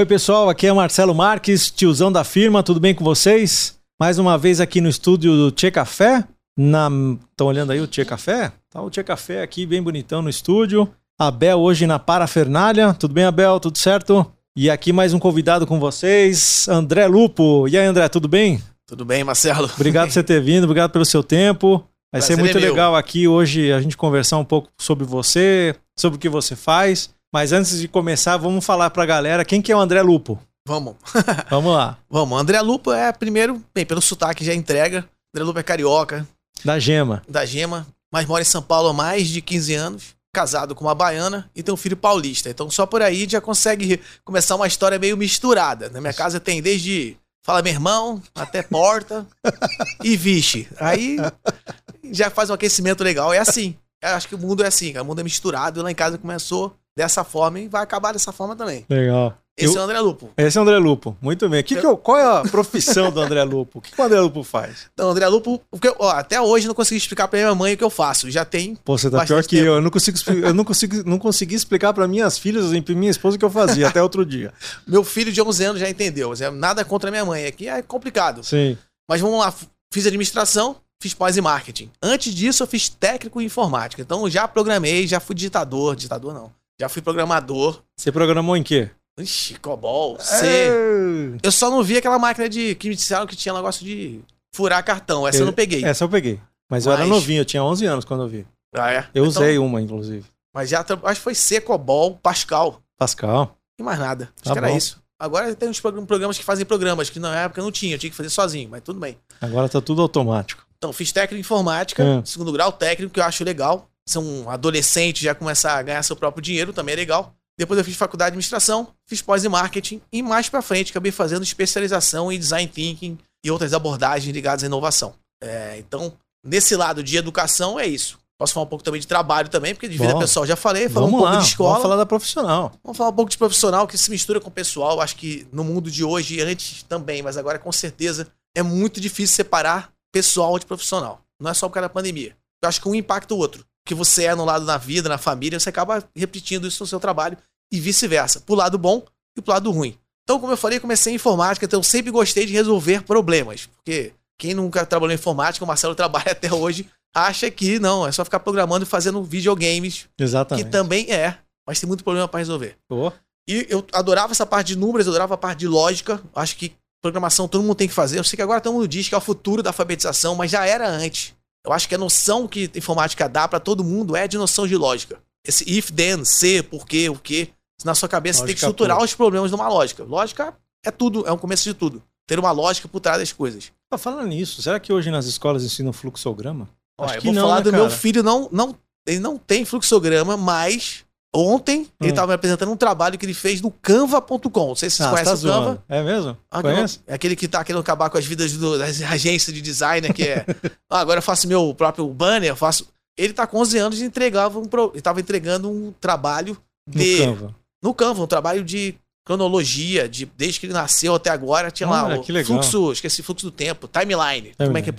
Oi, pessoal, aqui é Marcelo Marques, tiozão da firma, tudo bem com vocês? Mais uma vez aqui no estúdio do Tchê Café. Estão olhando aí o Tchê Café? Tá o Tchê Café aqui, bem bonitão no estúdio. Abel hoje na parafernália. Tudo bem, Abel? Tudo certo? E aqui mais um convidado com vocês, André Lupo. E aí, André, tudo bem? Tudo bem, Marcelo? Obrigado por você ter vindo, obrigado pelo seu tempo. Vai Prazer ser muito é legal aqui hoje a gente conversar um pouco sobre você, sobre o que você faz. Mas antes de começar, vamos falar pra galera quem que é o André Lupo. Vamos. vamos lá. Vamos. André Lupo é, primeiro, bem, pelo sotaque já entrega. André Lupo é carioca. Da Gema. Da Gema. Mas mora em São Paulo há mais de 15 anos. Casado com uma baiana e tem um filho paulista. Então só por aí já consegue começar uma história meio misturada. Na minha casa tem desde fala meu irmão, até porta e vixe. Aí já faz um aquecimento legal. É assim. Eu acho que o mundo é assim, o mundo é misturado. Lá em casa começou dessa forma e vai acabar dessa forma também. Legal. Esse eu, é o André Lupo. Esse é o André Lupo. Muito bem. Que eu... que qual é a profissão do André Lupo? O que, que o André Lupo faz? Então, o André Lupo, porque, ó, até hoje não consegui explicar pra minha mãe o que eu faço. Já tem. Pô, você tá pior que tempo. eu. Eu não consigo, eu não consigo, não consegui explicar para minhas filhas e pra minha esposa o que eu fazia até outro dia. Meu filho de 11 anos já entendeu. Nada contra minha mãe. Aqui é complicado. Sim. Mas vamos lá. Fiz administração, fiz pós em marketing. Antes disso, eu fiz técnico em informática. Então, já programei, já fui digitador. Digitador não. Já fui programador. Você programou em quê? Ixi, COBOL, C. É. Eu só não vi aquela máquina de. que me disseram que tinha negócio de furar cartão. Essa eu, eu não peguei. Essa eu peguei. Mas, Mas, eu era novinho, eu tinha 11 anos quando eu vi. Ah, é? Eu então, usei uma, inclusive. Mas já, acho que foi C, COBOL, Pascal. Pascal. E mais nada. Acho tá que era bom. isso. Agora tem uns programas que fazem programas, que na época não tinha, eu tinha que fazer sozinho, mas tudo bem. Agora tá tudo automático. Então, fiz técnico em informática, é. segundo grau técnico, que eu acho legal. Ser um adolescente, já começar a ganhar seu próprio dinheiro, também é legal. Depois eu fiz faculdade de administração, fiz pós em marketing e mais para frente acabei fazendo especialização em design thinking e outras abordagens ligadas à inovação. É, então, nesse lado de educação é isso. Posso falar um pouco também de trabalho também, porque de vida Bom, pessoal já falei, falar um pouco lá, de escola. Vamos falar da profissional. Vamos falar um pouco de profissional que se mistura com o pessoal. Acho que no mundo de hoje e antes também, mas agora com certeza é muito difícil separar pessoal de profissional. Não é só por causa da pandemia. Eu acho que um impacta o outro. Que você é no lado da vida, na família, você acaba repetindo isso no seu trabalho e vice-versa, pro lado bom e pro lado ruim. Então, como eu falei, comecei em informática, então eu sempre gostei de resolver problemas, porque quem nunca trabalhou em informática, o Marcelo trabalha até hoje, acha que não, é só ficar programando e fazendo videogames. Exatamente. Que também é, mas tem muito problema para resolver. Oh. E eu adorava essa parte de números, eu adorava a parte de lógica, acho que programação todo mundo tem que fazer. Eu sei que agora todo mundo diz que é o futuro da alfabetização, mas já era antes. Eu acho que a noção que informática dá para todo mundo é de noção de lógica. Esse if, then, se, por quê, o quê na sua cabeça lógica tem que estruturar pura. os problemas numa lógica. Lógica é tudo, é um começo de tudo. Ter uma lógica por trás das coisas. Tá falando nisso, será que hoje nas escolas ensinam fluxograma? Acho eu que vou não, falar né, do cara? meu filho, não, não, ele não tem fluxograma, mas ontem hum. ele estava me apresentando um trabalho que ele fez no canva.com. Não sei se vocês ah, conhecem tá o Canva. É mesmo? Ah, Conhece? É aquele que tá querendo acabar com as vidas do, das agências de design, que é. ah, agora eu faço meu próprio banner, faço. Ele tá com 11 anos e entregava um. Pro... Ele estava entregando um trabalho de. No Canva no Canva, um trabalho de cronologia, de desde que ele nasceu até agora, tinha lá o fluxo, esqueci, fluxo do tempo, timeline. É como é que é?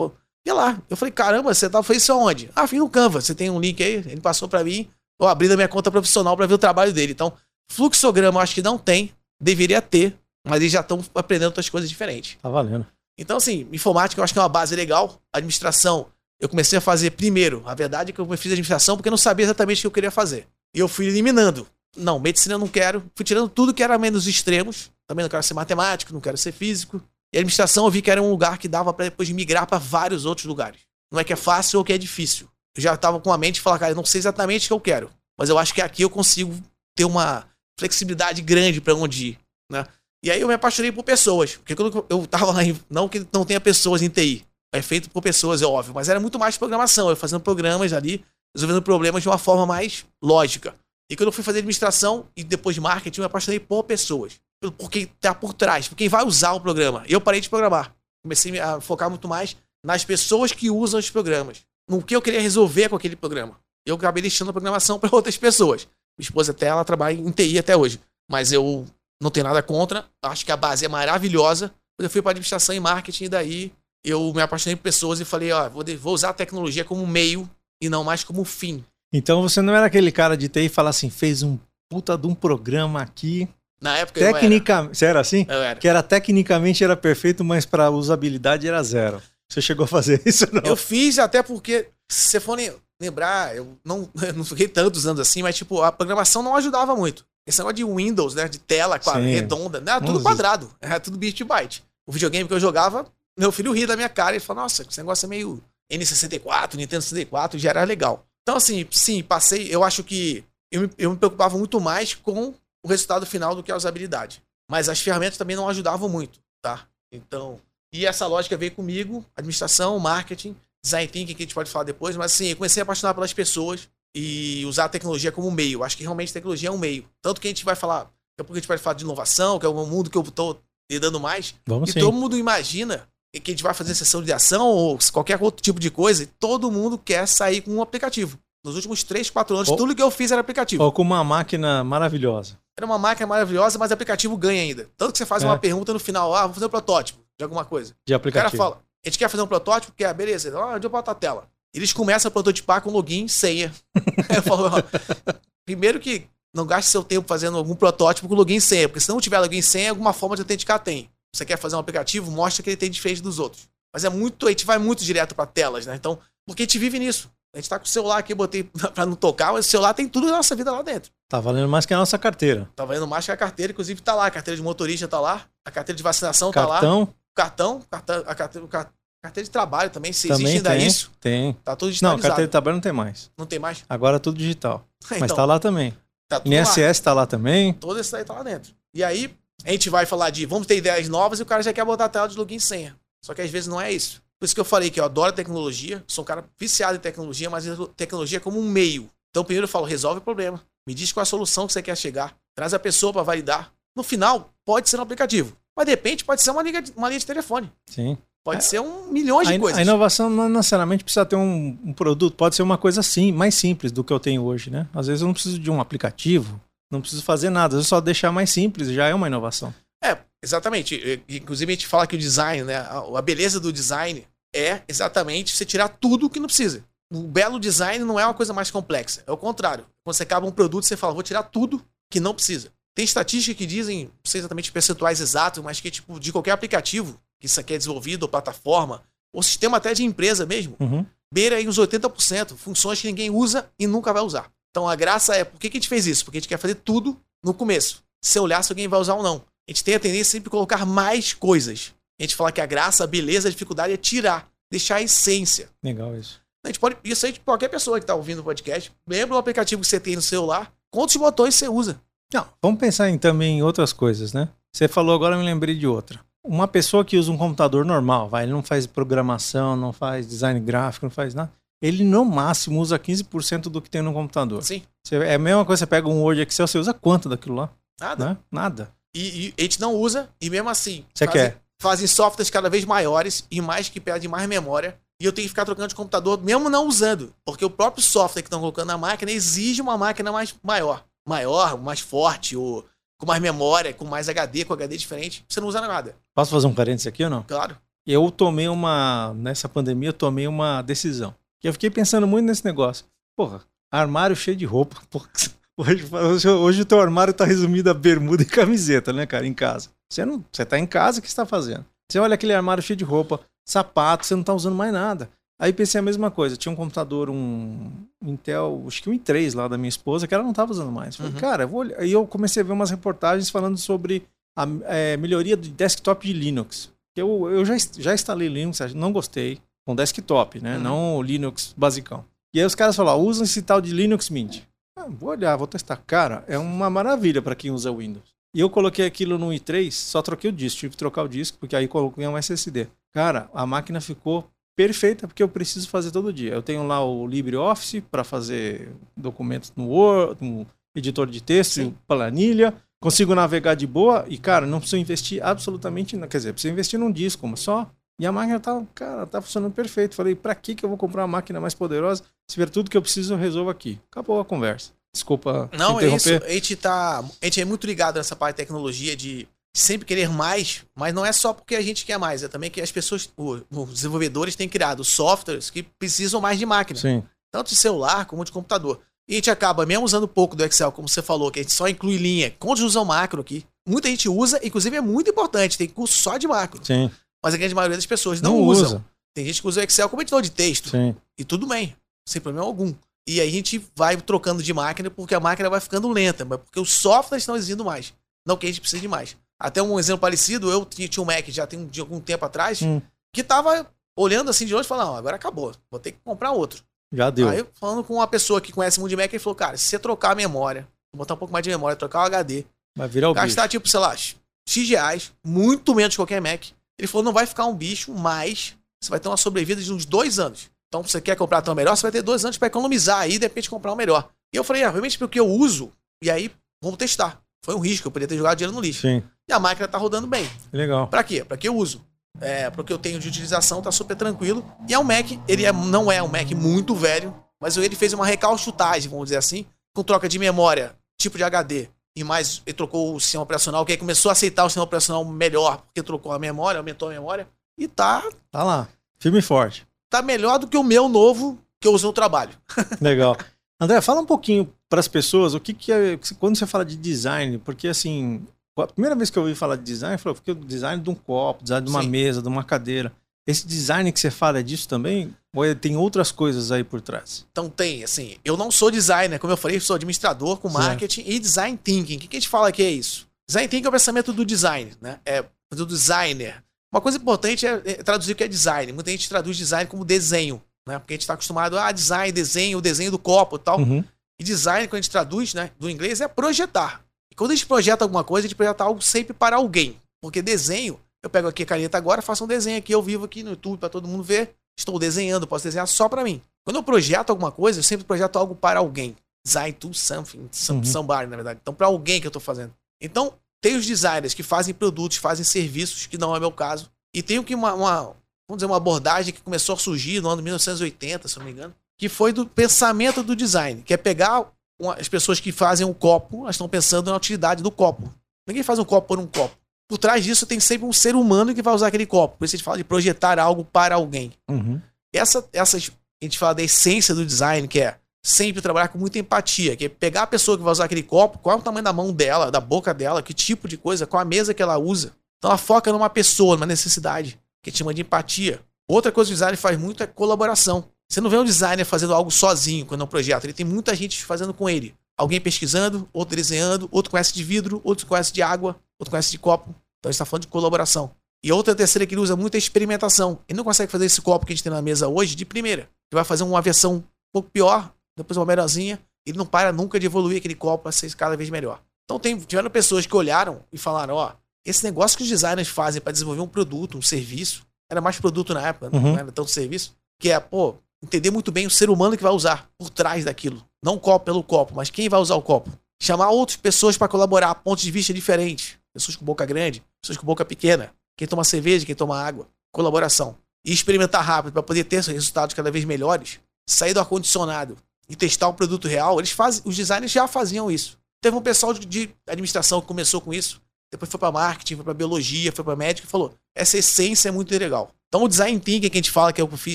E lá, eu falei, caramba, você tá, fez isso aonde? Ah, fiz no Canva, você tem um link aí? Ele passou para mim, eu abri da minha conta profissional para ver o trabalho dele. Então, fluxograma eu acho que não tem, deveria ter, mas eles já estão aprendendo outras coisas diferentes. Tá valendo. Então, assim, informática eu acho que é uma base legal. Administração, eu comecei a fazer primeiro. A verdade é que eu fiz administração porque eu não sabia exatamente o que eu queria fazer. E eu fui eliminando. Não, medicina eu não quero. Fui tirando tudo que era menos extremos. Também não quero ser matemático, não quero ser físico. E a administração eu vi que era um lugar que dava para depois migrar para vários outros lugares. Não é que é fácil ou que é difícil. Já tava com a mente de falar, cara, eu não sei exatamente o que eu quero. Mas eu acho que aqui eu consigo ter uma flexibilidade grande para onde ir, né? E aí eu me apaixonei por pessoas. Porque quando eu tava lá, em, não que não tenha pessoas em TI. É feito por pessoas, é óbvio. Mas era muito mais programação. Eu fazendo programas ali, resolvendo problemas de uma forma mais lógica. E quando eu fui fazer administração e depois de marketing, eu me apaixonei por pessoas. Por quem tá por trás, por quem vai usar o programa. Eu parei de programar. Comecei a focar muito mais nas pessoas que usam os programas. No que eu queria resolver com aquele programa. Eu acabei deixando a programação para outras pessoas. Minha esposa até ela trabalha em TI até hoje. Mas eu não tenho nada contra. Acho que a base é maravilhosa. Eu fui para administração e marketing, e daí eu me apaixonei por pessoas e falei, ó, vou usar a tecnologia como meio e não mais como fim. Então você não era aquele cara de TI e falar assim, fez um puta de um programa aqui Na época eu era. Você era assim? Eu era. Que era tecnicamente era perfeito, mas pra usabilidade era zero. Você chegou a fazer isso não? Eu fiz até porque, se você for lem- lembrar, eu não, eu não fiquei tantos anos assim, mas tipo, a programação não ajudava muito. Esse negócio de Windows, né? De tela qua- Sim. redonda, né? Era tudo quadrado. Era tudo bit byte. O videogame que eu jogava, meu filho ria da minha cara e falou: Nossa, esse negócio é meio N64, Nintendo 64, já era legal. Então, assim, sim, passei. Eu acho que eu me, eu me preocupava muito mais com o resultado final do que a usabilidade. Mas as ferramentas também não ajudavam muito, tá? Então, e essa lógica veio comigo, administração, marketing, design thinking, que a gente pode falar depois, mas assim, eu comecei a apaixonar pelas pessoas e usar a tecnologia como um meio. Acho que realmente a tecnologia é um meio. Tanto que a gente vai falar, daqui a pouco a gente vai falar de inovação, que é o mundo que eu tô lidando mais, Vamos e sim. todo mundo imagina que a gente vai fazer sessão de ação ou qualquer outro tipo de coisa, e todo mundo quer sair com um aplicativo. Nos últimos 3, 4 anos, Ou- tudo que eu fiz era aplicativo. Ou com uma máquina maravilhosa. Era uma máquina maravilhosa, mas o aplicativo ganha ainda. Tanto que você faz É. uma pergunta no final, ah, vou fazer um protótipo de alguma coisa. De O cara aplicativo. fala, a gente quer fazer um protótipo, quer, beleza, ah, onde eu boto a tela? Eles começam a prototipar com login, senha. eu falo, ó, primeiro que não gaste seu tempo fazendo algum protótipo com login e senha, porque se não tiver login e senha, alguma forma de autenticar tem. Você quer fazer um aplicativo, mostra que ele tem diferente dos outros. Mas é muito, a gente vai muito direto para telas, né? Então, porque a gente vive nisso. A gente tá com o celular aqui, eu botei pra não tocar, mas o celular tem tudo da nossa vida lá dentro. Tá valendo mais que a nossa carteira. Tá valendo mais que a carteira, inclusive tá lá. A carteira de motorista tá lá, a carteira de vacinação tá lá, Cartão cartão, cartão a carteira, car- carteira de trabalho também, se também existe ainda tem. isso, Tem. tá tudo Não, digitalizado. carteira de trabalho não tem mais. Não tem mais? Agora é tudo digital. Mas então, tá lá também. tá tudo lá. INSS tá lá também. Todo esse daí tá lá dentro. E aí, a gente vai falar de vamos ter ideias novas e o cara já quer botar a tela de login e senha. Só que às vezes não é isso. Por isso que eu falei que eu adoro tecnologia, sou um cara viciado em tecnologia, mas tecnologia como um meio. Então, primeiro eu falo, resolve o problema. Me diz qual é a solução que você quer chegar. Traz a pessoa para validar. No final, pode ser um aplicativo. Mas de repente pode ser uma linha de, uma linha de telefone. Sim. Pode ser um milhões de A, coisas. a inovação não necessariamente precisa ter um, um produto, pode ser uma coisa assim, mais simples do que eu tenho hoje, né? Às vezes eu não preciso de um aplicativo, não preciso fazer nada, eu só deixar mais simples, já é uma inovação. É, exatamente. Inclusive a gente fala que o design, né? A beleza do design é exatamente você tirar tudo que não precisa. O belo design não é uma coisa mais complexa. É o contrário. Quando você acaba um produto, você fala, vou tirar tudo que não precisa. Tem estatísticas que dizem, não sei exatamente percentuais exatos, mas que, tipo, de qualquer aplicativo que isso aqui é desenvolvido, ou plataforma, ou sistema até de empresa mesmo, Uhum. beira aí uns 80%, funções que ninguém usa e nunca vai usar. Então a graça é, por que, que a gente fez isso? Porque a gente quer fazer tudo no começo. Se olhar se alguém vai usar ou não. A gente tem a tendência sempre a colocar mais coisas. A gente fala que a graça, a beleza, a dificuldade é tirar, deixar a essência. Legal isso. A gente pode, isso aí de qualquer pessoa que está ouvindo o podcast, lembra o aplicativo que você tem no celular, quantos botões você usa. Não, vamos pensar em, também em outras coisas, né? Você falou agora, eu me lembrei de outra. Uma pessoa que usa um computador normal, vai, ele não faz programação, não faz design gráfico, não faz nada. Ele no máximo usa 15% do que tem no computador. Assim, Você- é a mesma coisa, você pega um Word Excel, você usa quanto daquilo lá? nada. Né? Nada. E, e a gente não usa, e mesmo assim, Você fazem, quer? Fazem softwares cada vez maiores e mais que pedem mais memória. E eu tenho que ficar trocando de computador, mesmo não usando. Porque o próprio software que estão colocando na máquina exige uma máquina mais maior. Maior, mais forte, ou com mais memória, com mais HD, com HD diferente. Você não usa nada, Posso fazer um parênteses aqui ou não? claro. Eu tomei uma. Nessa pandemia, eu tomei uma decisão. E eu fiquei pensando muito nesse negócio. Porra, armário cheio de roupa. Porra, hoje, hoje, hoje o teu armário tá resumido a bermuda e camiseta, né, cara, em casa. Você não. Você tá em casa, o que você tá fazendo? Você olha aquele armário cheio de roupa, sapato, você não tá usando mais nada. Aí pensei a mesma coisa. Tinha um computador, um Intel, acho que um i3 lá da minha esposa, que ela não tava usando mais. Falei, Uhum. cara, eu vou olhar. Aí eu comecei a ver umas reportagens falando sobre a é, melhoria do desktop de Linux. Eu, eu já, já instalei Linux, não gostei. Com desktop, né? Uhum. Não o Linux basicão. E aí os caras falaram, usa esse tal de Linux Mint. Ah, vou olhar, vou testar. Cara, é uma maravilha para quem usa Windows. E eu coloquei aquilo no i3, só troquei o disco, tive que trocar o disco, porque aí coloquei um SSD. Cara, a máquina ficou perfeita, porque eu preciso fazer todo dia. Eu tenho lá o LibreOffice para fazer documentos no Word, no editor de texto, Sim. planilha. Consigo navegar de boa e, cara, não preciso investir absolutamente. Quer dizer, preciso investir num disco, mas só. E a máquina tá, cara, tá funcionando perfeito. Falei, pra que que eu vou comprar uma máquina mais poderosa se ver tudo que eu preciso eu resolvo aqui? Acabou a conversa. Desculpa Não, é isso. A gente, tá, a gente é muito ligado nessa parte de tecnologia de sempre querer mais, mas não é só porque a gente quer mais, é também que as pessoas, os desenvolvedores têm criado softwares que precisam mais de máquina. Sim. tanto de celular como de computador. E a gente acaba, mesmo usando pouco do Excel, como você falou, que a gente só inclui linha. Usam macro aqui? muita gente usa, inclusive é muito importante, tem curso só de macro. Sim. Mas a grande maioria das pessoas não, Não usam. usa. Tem gente que usa o Excel como editor de texto. Sim. E tudo bem, sem problema algum. E aí a gente vai trocando de máquina porque a máquina vai ficando lenta, mas porque os softwares estão exigindo mais. Não que a gente precise de mais. Até um exemplo parecido, eu tinha tinha um Mac já tem de algum tempo atrás, Hum. que tava olhando assim de longe e falando, não, agora acabou, vou ter que comprar outro. Já deu. Aí, falando com uma pessoa que conhece muito de Mac, ele falou, cara, se você trocar a memória, botar um pouco mais de memória, trocar o HD, Vai virar o bicho. gastar, tipo, sei lá, X reais, muito menos que qualquer Mac. Ele falou, não vai ficar um bicho, mas você vai ter uma sobrevida de uns dois anos. Então, se você quer comprar tão melhor, você vai ter dois anos para economizar aí e de repente comprar um melhor. E eu falei, ah, realmente porque eu uso, e aí vamos testar. Foi um risco, eu poderia ter jogado dinheiro no lixo. Sim. E a máquina tá rodando bem. Legal. Pra quê? Pra que eu uso. É, porque eu tenho de utilização, tá super tranquilo. E é um Mac, ele é- não é um Mac muito velho, mas ele fez uma recalchutagem, vamos dizer assim, com troca de memória, tipo de HD. E mais, ele trocou o sistema operacional, que aí começou a aceitar o sistema operacional melhor, porque trocou a memória, aumentou a memória. E tá, Tá lá. Firme e forte. Tá melhor do que o meu novo que eu uso no trabalho. Legal. André, fala um pouquinho para as pessoas o que, que é quando você fala de design, porque assim, a primeira vez que eu ouvi falar de design, eu falei, porque o design de um copo, design de uma Sim. mesa, de uma cadeira. Esse design que você fala é disso também? Ou é- tem outras coisas aí por trás? Então tem, assim, eu não sou designer, como eu falei, sou administrador com Certo. marketing e design thinking. O que que a gente fala que é isso? Design thinking é o pensamento do design, né? É do designer. Uma coisa importante é, é traduzir o que é design. Muita gente traduz design como desenho, né? Porque a gente está acostumado a ah, design, desenho, o desenho do copo e tal. Uhum. E design, quando a gente traduz, né, do inglês, é projetar. E quando a gente projeta alguma coisa, a gente projeta algo sempre para alguém. Porque desenho, eu pego aqui a caneta agora, faço um desenho aqui, eu vivo aqui no YouTube para todo mundo ver. Estou desenhando, posso desenhar só para mim. Quando eu projeto alguma coisa, eu sempre projeto algo para alguém. Design to something, some, Uhum. somebody, na verdade. Então, para alguém que eu estou fazendo. Então, tem os designers que fazem produtos, fazem serviços, que não é meu caso. E tem o que uma, uma, vamos dizer, uma abordagem que começou a surgir no ano de 1980, se não me engano, que foi do pensamento do design, que é pegar uma- as pessoas que fazem o copo, elas estão pensando na utilidade do copo. Ninguém faz um copo por um copo. Por trás disso tem sempre um ser humano que vai usar aquele copo. Por isso a gente fala de projetar algo para alguém. Uhum. Essa, essas, a gente fala da essência do design, que é sempre trabalhar com muita empatia, que é pegar a pessoa que vai usar aquele copo, qual é o tamanho da mão dela, da boca dela, que tipo de coisa, qual a mesa que ela usa. Então ela foca numa pessoa, numa necessidade, que chama de empatia. Outra coisa que o design faz muito é colaboração. Você não vê um designer fazendo algo sozinho quando é um projeto, ele tem muita gente fazendo com ele. Alguém pesquisando, outro desenhando, outro conhece de vidro, outro conhece de água, outro conhece de copo. Então a gente está falando de colaboração. E outra terceira que ele usa muito é experimentação. Ele não consegue fazer esse copo que a gente tem na mesa hoje de primeira. Ele vai fazer uma versão um pouco pior, depois uma melhorzinha. Ele não para nunca de evoluir aquele copo para ser cada vez melhor. Então tem, tiveram pessoas que olharam e falaram, ó, esse negócio que os designers fazem para desenvolver um produto, um serviço, era mais produto na época, Uhum. não era tanto serviço, que é, pô, entender muito bem o ser humano que vai usar por trás daquilo. Não o copo pelo copo, mas quem vai usar o copo. Chamar outras pessoas para colaborar, pontos de vista diferentes. Pessoas com boca grande, pessoas com boca pequena. Quem toma cerveja, quem toma água. Colaboração. E experimentar rápido para poder ter resultados cada vez melhores. Sair do ar-condicionado e testar um produto real. Eles fazem, os designers já faziam isso. Teve um pessoal de, de administração que começou com isso. Depois foi para marketing, foi para biologia, foi para médico e falou: essa essência é muito legal. Então o design thinking que a gente fala que é o que eu fiz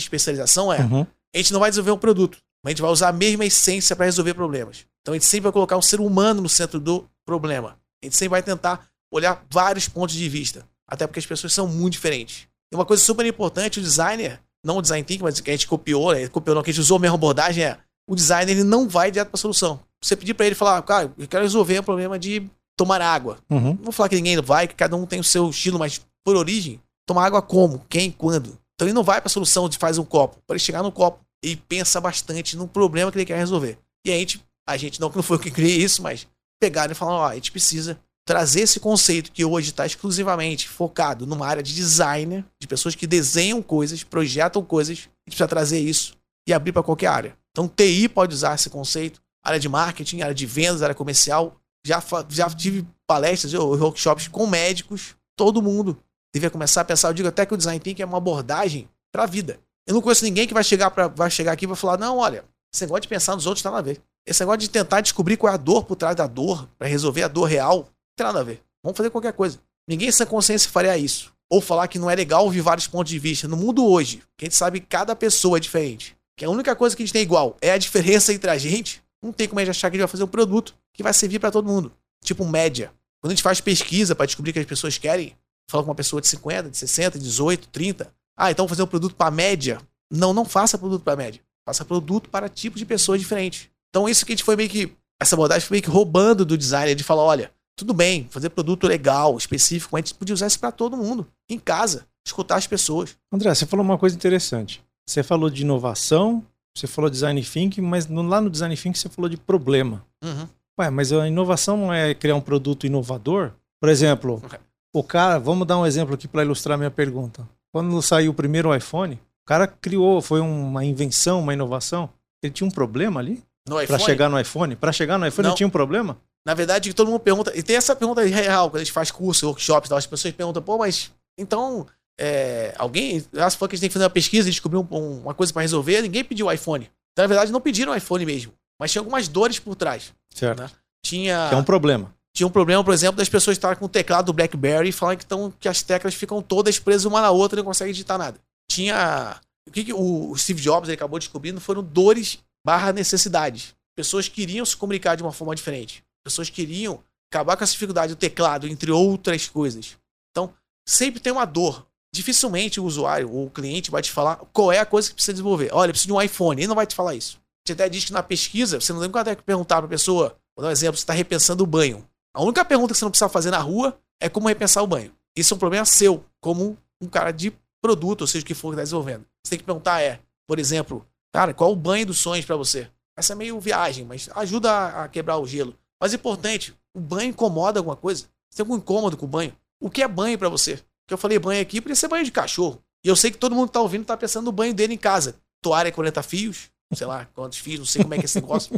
especialização é Uhum. a gente não vai desenvolver um produto, mas a gente vai usar a mesma essência para resolver problemas. Então a gente sempre vai colocar um ser humano no centro do problema. A gente sempre vai tentar olhar vários pontos de vista, até porque as pessoas são muito diferentes. E uma coisa super importante, o designer, não o design thinking, mas que a gente copiou, né, copiou não, que a gente usou a mesma abordagem é, o designer ele não vai direto para a solução. Você pedir para ele falar, cara, eu quero resolver o problema de tomar água. Uhum. Não vou falar que ninguém vai, que cada um tem o seu estilo, mas por origem, tomar água como, quem, quando. Então ele não vai para a solução de faz um copo. Para ele chegar no copo, ele pensa bastante no problema que ele quer resolver. E a gente, a gente não que não foi eu que criei isso, mas pegaram e falaram, ó, a gente precisa trazer esse conceito que hoje está exclusivamente focado numa área de designer, de pessoas que desenham coisas, projetam coisas, a gente precisa trazer isso e abrir para qualquer área. Então TI pode usar esse conceito, área de marketing, área de vendas, área comercial, já, já tive palestras workshops com médicos, todo mundo devia começar a pensar. Eu digo até que o design thinking é uma abordagem para a vida. Eu não conheço ninguém que vai chegar, pra, vai chegar aqui e vai falar: não, olha, esse negócio de pensar nos outros tá nada a ver. Esse negócio de tentar descobrir qual é a dor por trás da dor, para resolver a dor real, não tem nada a ver. Vamos fazer qualquer coisa. Ninguém sem consciência faria isso. Ou falar que não é legal ouvir vários pontos de vista. No mundo hoje, que a gente sabe cada pessoa é diferente, que a única coisa que a gente tem igual é a diferença entre a gente, não tem como a gente achar que a gente vai fazer um produto que vai servir para todo mundo. Tipo média. Quando a gente faz pesquisa para descobrir o que as pessoas querem, fala com uma pessoa de 50, de 60, 18, 30. Ah, então vou fazer um produto para média. Não, não faça produto para média. Faça produto para tipos de pessoas diferentes. Então isso que a gente foi meio que essa abordagem foi meio que roubando do designer de falar, olha, tudo bem, fazer produto legal, específico, mas a gente podia usar isso para todo mundo, em casa, escutar as pessoas. André, você falou uma coisa interessante. Você falou de inovação, você falou design thinking, mas lá no design thinking você falou de problema. Uhum. Ué, mas a inovação não é criar um produto inovador? Por exemplo, Ok. o cara, vamos dar um exemplo aqui para ilustrar minha pergunta. Quando saiu o primeiro iPhone, o cara criou, foi uma invenção, uma inovação. Ele tinha um problema ali No para chegar no iPhone? Para chegar no iPhone Não. ele tinha um problema? na verdade, todo mundo pergunta, e tem essa pergunta real, quando a gente faz curso, workshops, as pessoas perguntam, pô, mas então, é, alguém, ah, se for que a gente tem que fazer uma pesquisa e descobrir um- um- uma coisa para resolver, ninguém pediu o iPhone. Então, na verdade, não pediram o iPhone mesmo, mas tinha algumas dores por trás. Certo. Né? Tinha, Que é um problema. tinha um problema, por exemplo, das pessoas estarem com o teclado do BlackBerry e falarem que, tão, que as teclas ficam todas presas uma na outra e não conseguem digitar nada. Tinha. O que, que o o Steve Jobs ele acabou descobrindo foram dores barra necessidades. Pessoas queriam se comunicar de uma forma diferente. Pessoas queriam acabar com essa dificuldade do teclado, entre outras coisas. Então, sempre tem uma dor. Dificilmente o usuário o cliente vai te falar qual é a coisa que precisa desenvolver. Olha, eu preciso de um iPhone. Ele não vai te falar isso. Você até diz que na pesquisa, você não tem que perguntar para a pessoa, vou dar um exemplo, você está repensando o banho. A única pergunta que você não precisa fazer na rua é como repensar o banho. Isso é um problema seu, como um cara de produto, ou seja, o que for que está desenvolvendo. Você tem que perguntar é, por exemplo, cara, qual o banho dos sonhos para você? Essa é meio viagem, mas ajuda a, a quebrar o gelo. Mas importante, o banho incomoda alguma coisa? Você tem algum incômodo com o banho? O que é banho para você? Porque eu falei banho aqui, podia ser banho de cachorro. E eu sei que todo mundo que tá ouvindo tá pensando no banho dele em casa. Toalha 40 fios, sei lá quantos fios, não sei como é que é esse negócio.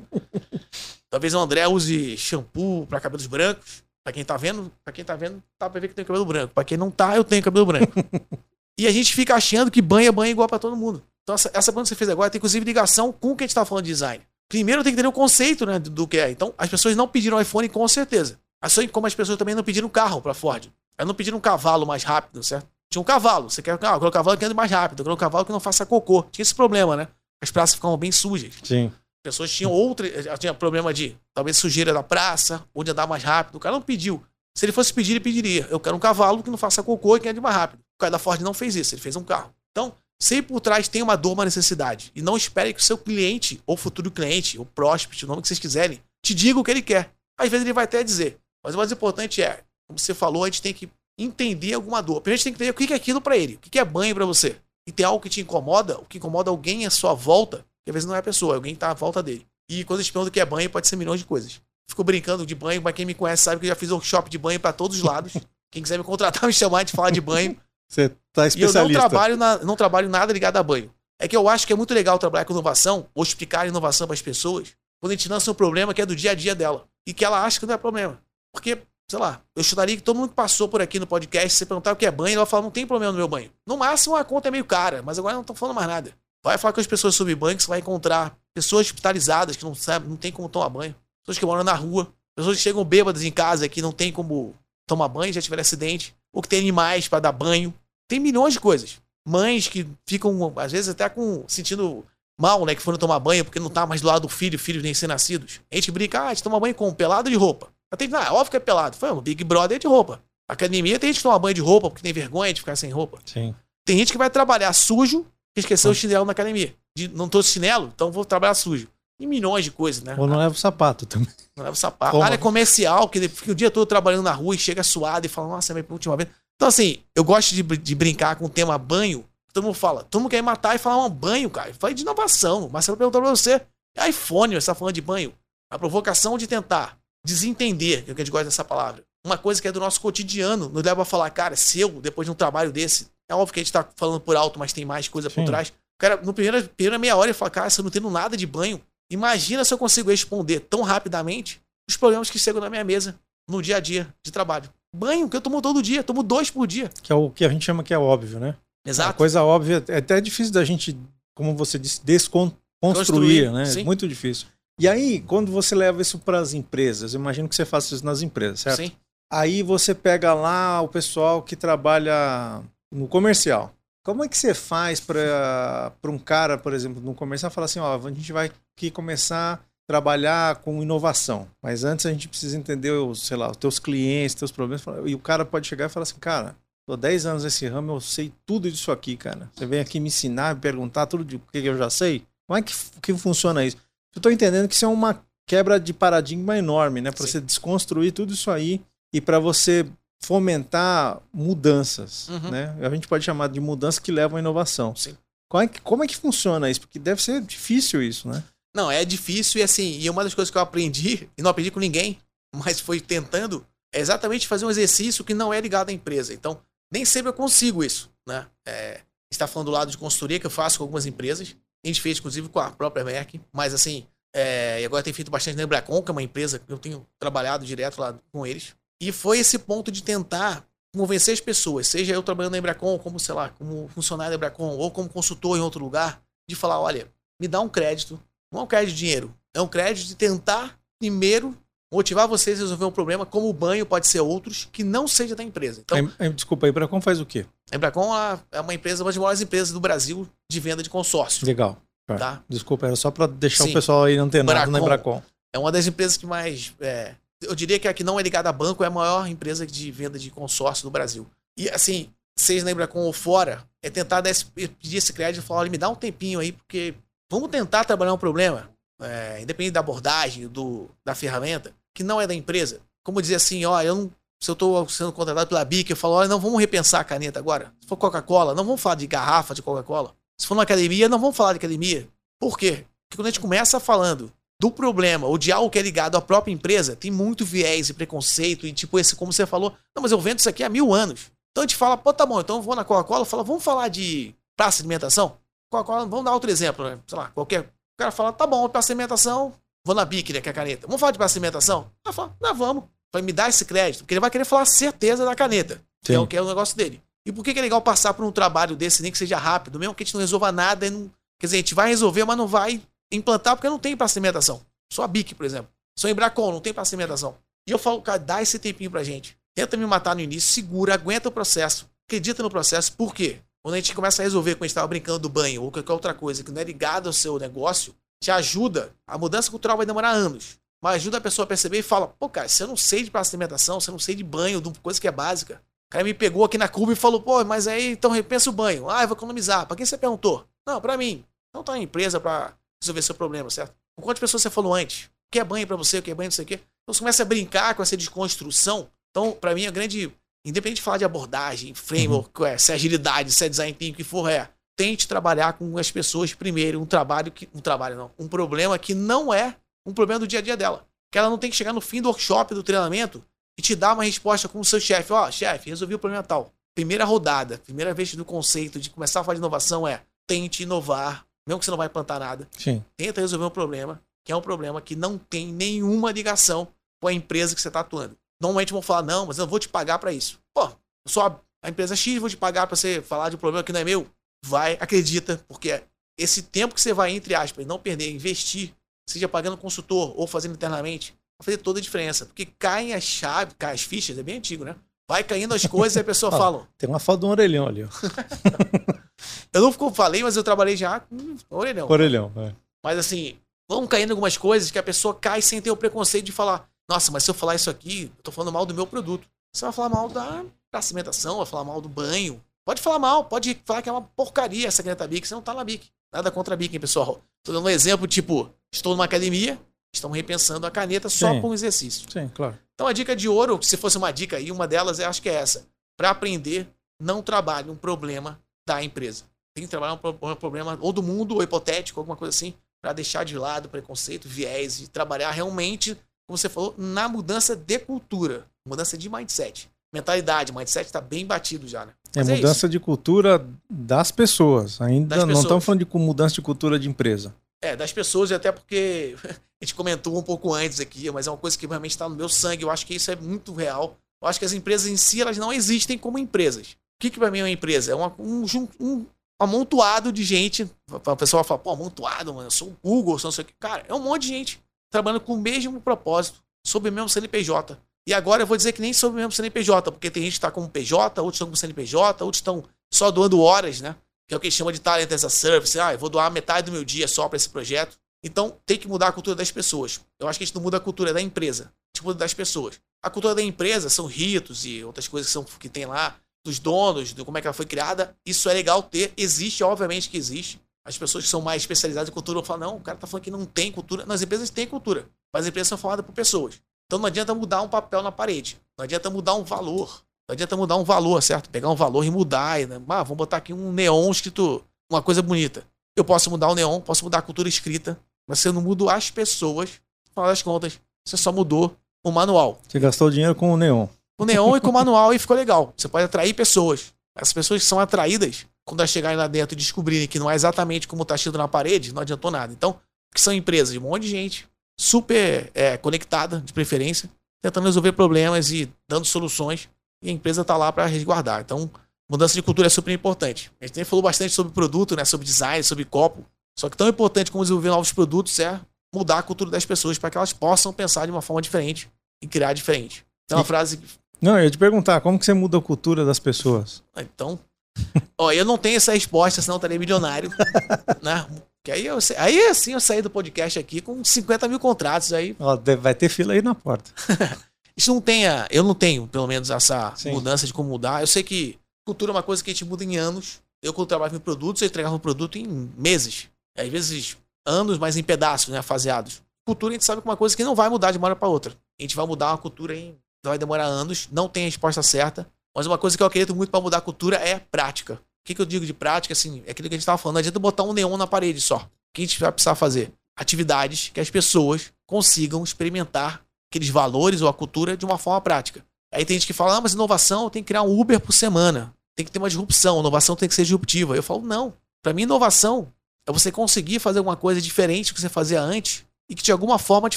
Talvez o André use shampoo para cabelos brancos. Pra quem tá vendo, para quem tá vendo, tá pra ver que tem cabelo branco. Pra quem não tá, eu tenho cabelo branco. e a gente fica achando que banho é banho igual para todo mundo. Então essa, essa pergunta que você fez agora tem inclusive ligação com o que a gente tá falando de design. Primeiro tem que ter o conceito, né, do, do que é. Então, as pessoas não pediram iPhone com certeza. Assim como as pessoas também não pediram carro pra Ford. Elas não pediram um cavalo mais rápido, certo? Tinha um cavalo. Você quer ah, eu quero um cavalo que ande mais rápido, eu quero um cavalo que não faça cocô. Tinha esse problema, né? As praças ficavam bem sujas. Sim. Pessoas tinham outra. Tinha problema de talvez sujeira da praça, onde andar mais rápido. O cara não pediu. Se ele fosse pedir, ele pediria. Eu quero um cavalo que não faça cocô e que ande mais rápido. O cara da Ford não fez isso, ele fez um carro. Então, sempre por trás tem uma dor, uma necessidade. E não espere que o seu cliente, ou futuro cliente, ou prospect, o nome que vocês quiserem, te diga o que ele quer. Às vezes ele vai até dizer. Mas o mais importante é, como você falou, a gente tem que entender alguma dor. Primeiro a gente tem que entender o que é aquilo pra ele. O que é banho pra você. E tem algo que te incomoda, o que incomoda alguém à sua volta, que às vezes não é a pessoa, é alguém que tá à volta dele. E quando a gente pergunta o que é banho, pode ser milhões de coisas. Fico brincando de banho, mas quem me conhece sabe que eu já fiz workshop de banho pra todos os lados. Quem quiser me contratar, me chamar de falar de banho. Você tá E eu não especialista. trabalho, na, não trabalho nada ligado a banho. É que eu acho que é muito legal trabalhar com inovação, ou explicar inovação para as pessoas, quando a gente lança um problema que é do dia a dia dela. E que ela acha que não é problema. Porque, sei lá, eu chutaria que todo mundo que passou por aqui no podcast, se perguntar o que é banho, ela vai falar, não tem problema no meu banho. No máximo, a conta é meio cara, mas agora não tô falando mais nada. Vai falar com as pessoas sobre banho, que você vai encontrar pessoas hospitalizadas que não sabem, não tem como tomar banho. Pessoas que moram na rua. Pessoas que chegam bêbadas em casa que não tem como tomar banho, já tiveram acidente. Ou que tem animais para dar banho. Tem milhões de coisas. Mães que ficam, às vezes, até com sentindo mal, né? Que foram tomar banho porque não tá mais do lado do filho, filhos nem recém-nascidos. A gente brinca, ah, a gente toma banho com pelado de roupa. Mas tem, ah, óbvio que é pelado. Foi um Big Brother de roupa. Academia tem gente que toma banho de roupa porque tem vergonha de ficar sem roupa. Sim. Tem gente que vai trabalhar sujo e esqueceu o chinelo na academia. De, não tô chinelo, então vou trabalhar sujo. E milhões de coisas, né? Ou não leva o sapato também. Não leva sapato. Como? Área comercial, que fica o dia todo trabalhando na rua e chega suado e fala, nossa, é minha última vez. Então, assim, eu gosto de, de brincar com o tema banho. Todo mundo fala, todo mundo quer matar e falar um banho, cara. Falei de inovação. Marcelo perguntou pra você. É iPhone, você tá falando de banho. A provocação de tentar desentender, que é o que a gente gosta dessa palavra. Uma coisa que é do nosso cotidiano, nos leva a falar, cara, se eu, depois de um trabalho desse, é óbvio que a gente tá falando por alto, mas tem mais coisa por Sim. trás. O cara, no primeiro, primeira meia hora, ele fala, cara, se eu não tendo nada de banho, imagina se eu consigo responder tão rapidamente os problemas que chegam na minha mesa no dia a dia de trabalho. Banho, que eu tomo todo dia, tomo dois por dia. Que é o que a gente chama que é óbvio, né? Exato. coisa óbvia. É até difícil da gente, como você disse, desconstruir, Construir, né? sim. Muito difícil. E aí, quando você leva isso para as empresas, eu imagino que você faça isso nas empresas, certo? Sim. Aí você pega lá o pessoal que trabalha no comercial. Como é que você faz para um cara, por exemplo, no comercial, falar assim, ó, a gente vai aqui começar trabalhar com inovação, mas antes a gente precisa entender, sei lá, os teus clientes, teus problemas, e o cara pode chegar e falar assim, cara, tô 10 anos nesse ramo, eu sei tudo disso aqui, cara. Você vem aqui me ensinar, me perguntar tudo de o que eu já sei? Como é que, que funciona isso? Eu tô entendendo que isso é uma quebra de paradigma enorme, né? Para você desconstruir tudo isso aí e para você fomentar mudanças, uhum. né? A gente pode chamar de mudanças que levam à inovação. Sim. Como é, que, como é que funciona isso? Porque deve ser difícil isso, né? Não, é difícil e assim, e uma das coisas que eu aprendi, e não aprendi com ninguém, mas foi tentando, é exatamente fazer um exercício que não é ligado à empresa. Então, nem sempre eu consigo isso, né? É, está falando do lado de consultoria que eu faço com algumas empresas. A gente fez, inclusive, com a própria Merck, mas assim, é, e agora tem feito bastante na Embracon, que é uma empresa que eu tenho trabalhado direto lá com eles. E foi esse ponto de tentar convencer as pessoas, seja eu trabalhando na Embracon, como, sei lá, como funcionário da Embracon, ou como consultor em outro lugar, de falar, olha, me dá um crédito, não é um crédito de dinheiro, é um crédito de tentar, primeiro, motivar vocês a resolver um problema, como o banho pode ser outros, que não seja da empresa. Então, Desculpa, a Embracon faz o quê? A Embracon é uma empresa, uma das maiores empresas do Brasil de venda de consórcio. Legal. Tá? Desculpa, era só para deixar Sim. o pessoal aí antenado na Embracon. É uma das empresas que mais... É, eu diria que a que não é ligada a banco é a maior empresa de venda de consórcio do Brasil. E assim, vocês lembram com ou fora, é tentar esse, pedir esse crédito e falar, olha, me dá um tempinho aí, porque vamos tentar trabalhar um problema, é, independente da abordagem, do, da ferramenta, que não é da empresa. Como dizer assim, ó, eu não, se eu estou sendo contratado pela BIC, eu falo, olha, não vamos repensar a caneta agora. Se for Coca-Cola, não vamos falar de garrafa de Coca-Cola. Se for na academia, não vamos falar de academia. Por quê? Porque quando a gente começa falando do problema ou de algo que é ligado à própria empresa, tem muito viés e preconceito e tipo esse, como você falou, não, mas eu vendo isso aqui há mil anos. Então a gente fala, pô, tá bom, então eu vou na Coca-Cola, fala, vamos falar de praça de alimentação? Coca-Cola, vamos dar outro exemplo, né? sei lá, qualquer. O cara fala, tá bom, praça de alimentação, vou na BIC, né, que é a caneta. Vamos falar de alimentação? Ela fala, não, vamos. Vai me dar esse crédito, porque ele vai querer falar certeza da caneta, que é o que é o negócio dele. E por que, que é legal passar por um trabalho desse, nem que seja rápido, mesmo que a gente não resolva nada, e não... quer dizer, a gente vai resolver, mas não vai implantar porque não tem praça de alimentação. Só a BIC, por exemplo. Só em Bracon, não tem praça de alimentação. E eu falo, cara, dá esse tempinho pra gente. Tenta me matar no início, segura, aguenta o processo, acredita no processo. Por quê? Quando a gente começa a resolver, quando a gente estava brincando do banho ou qualquer outra coisa que não é ligada ao seu negócio, te ajuda. A mudança cultural vai demorar anos. Mas ajuda a pessoa a perceber e fala: pô, cara, se eu não sei de praça de alimentação, se eu não sei de banho, de coisa que é básica. O cara me pegou aqui na curva e falou: pô, mas aí então repensa o banho. Ah, eu vou economizar. Pra quem você perguntou? Não, pra mim. Então tá na empresa pra resolver seu problema, certo? Com quantas pessoas você falou antes? O que é banho pra você? O que é banho, não sei o quê? Então você começa a brincar com essa desconstrução. Então, pra mim, a grande Independente de falar de abordagem, framework, uhum. é, se é agilidade, se é design thinking, o que for, é. Tente trabalhar com as pessoas primeiro, um trabalho que. Um trabalho não. Um problema que não é um problema do dia a dia dela. Que ela não tem que chegar no fim do workshop, do treinamento, e te dar uma resposta com o seu chefe. Ó, oh, chefe, resolvi o problema tal. Primeira rodada, primeira vez do conceito de começar a falar de inovação é tente inovar, mesmo que você não vai plantar nada. Sim. Tenta resolver um problema, que é um problema que não tem nenhuma ligação com a empresa que você está atuando. Normalmente vão falar, não, mas eu vou te pagar para isso. Pô, eu sou a, a empresa X, vou te pagar para você falar de um problema que não é meu. Vai, acredita, porque esse tempo que você vai, entre aspas, não perder, investir, seja pagando consultor ou fazendo internamente, vai fazer toda a diferença. Porque caem as chaves, caem as fichas, é bem antigo, né? Vai caindo as coisas e a pessoa fala. Tem uma foto de um orelhão ali, ó. eu não falei, mas eu trabalhei já com orelhão. Orelhão, é. Mas assim, vão caindo algumas coisas que a pessoa cai sem ter o preconceito de falar. Nossa, mas se eu falar isso aqui, eu tô falando mal do meu produto. Você vai falar mal da, da cimentação, vai falar mal do banho. Pode falar mal, pode falar que é uma porcaria essa caneta Bic, você não tá na Bic. Nada contra a Bic, hein, pessoal. Tô dando um exemplo, tipo, estou numa academia, estão repensando a caneta só para um exercício. Sim, claro. Então a dica de ouro, se fosse uma dica aí, uma delas, eu acho que é essa. Para aprender, não trabalhe um problema da empresa. Tem que trabalhar um problema ou do mundo, ou hipotético, alguma coisa assim, para deixar de lado preconceito, viés e trabalhar realmente como você falou, na mudança de cultura, mudança de mindset. Mentalidade, mindset está bem batido já, né? É Mas é mudança é de cultura das pessoas. Ainda das não estamos falando de mudança de cultura de empresa. É, das pessoas, e até porque a gente comentou um pouco antes aqui, mas é uma coisa que realmente está no meu sangue. Eu acho que isso é muito real. Eu acho que as empresas em si, elas não existem como empresas. O que, que para mim é uma empresa? É uma, um, um, amontoado de gente. A pessoa fala, pô, amontoado, mano, eu sou o Google, sou não sei o que. Cara, é um monte de gente trabalhando com o mesmo propósito, sob o mesmo CNPJ. E agora eu vou dizer que nem sob o mesmo CNPJ, porque tem gente que está com PJ, outros estão com CNPJ, outros estão só doando horas, né? Que é o que chama de talent as a service. Ah, eu vou doar metade do meu dia só para esse projeto. Então, tem que mudar a cultura das pessoas. Eu acho que a gente não muda a cultura da empresa, a gente muda das pessoas. A cultura da empresa são ritos e outras coisas que, são, que tem lá, dos donos, de como é que ela foi criada. Isso é legal ter, existe, obviamente que existe. As pessoas que são mais especializadas em cultura vão falar, não, o cara tá falando que não tem cultura. Nas empresas tem cultura, mas as empresas são formadas por pessoas. Então não adianta mudar um papel na parede, não adianta mudar um valor, não adianta mudar um valor, certo? Pegar um valor e mudar. E, né? ah, vamos botar aqui um neon escrito uma coisa bonita. Eu posso mudar o neon, posso mudar a cultura escrita, mas se eu não mudo as pessoas, no final das contas, você só mudou o manual. Você gastou dinheiro com o neon. O neon e com o manual e ficou legal. Você pode atrair pessoas. As pessoas são atraídas, quando elas chegarem lá dentro e descobrirem que não é exatamente como está escrito na parede, não adiantou nada. Então, que são empresas de um monte de gente, super é, conectada, de preferência, tentando resolver problemas e dando soluções, e a empresa está lá para resguardar. Então, mudança de cultura é super importante. A gente nem falou bastante sobre produto, né, sobre design, sobre copo, só que tão importante como desenvolver novos produtos é mudar a cultura das pessoas para que elas possam pensar de uma forma diferente e criar diferente. Então, é uma frase. Não, eu ia te perguntar, como que você muda a cultura das pessoas? Ah, então. ó, eu não tenho essa resposta, senão eu estaria milionário. né? Que aí, eu, aí assim eu saí do podcast aqui com 50 mil contratos. Aí... Ó, vai ter fila aí na porta. Isso não tenha. Eu não tenho, pelo menos, essa Sim. mudança de como mudar. Eu sei que cultura é uma coisa que a gente muda em anos. Eu, quando trabalho em produtos, eu entregava um produto em meses. Às vezes anos, mas em pedaços, né? Faseados. Cultura a gente sabe que é uma coisa que não vai mudar de uma hora para outra. A gente vai mudar uma cultura em. Vai demorar anos, não tem a resposta certa. Mas uma coisa que eu acredito muito para mudar a cultura é prática. Que, que eu digo de prática? Assim, é aquilo que a gente estava falando. Não adianta botar um neon na parede só. O que a gente vai precisar fazer? Atividades que as pessoas consigam experimentar aqueles valores ou a cultura de uma forma prática. Aí tem gente que fala, ah, mas inovação tem que criar um Uber por semana. Tem que ter uma disrupção, inovação tem que ser disruptiva. Eu falo, não. Para mim, inovação é você conseguir fazer alguma coisa diferente do que você fazia antes e que de alguma forma te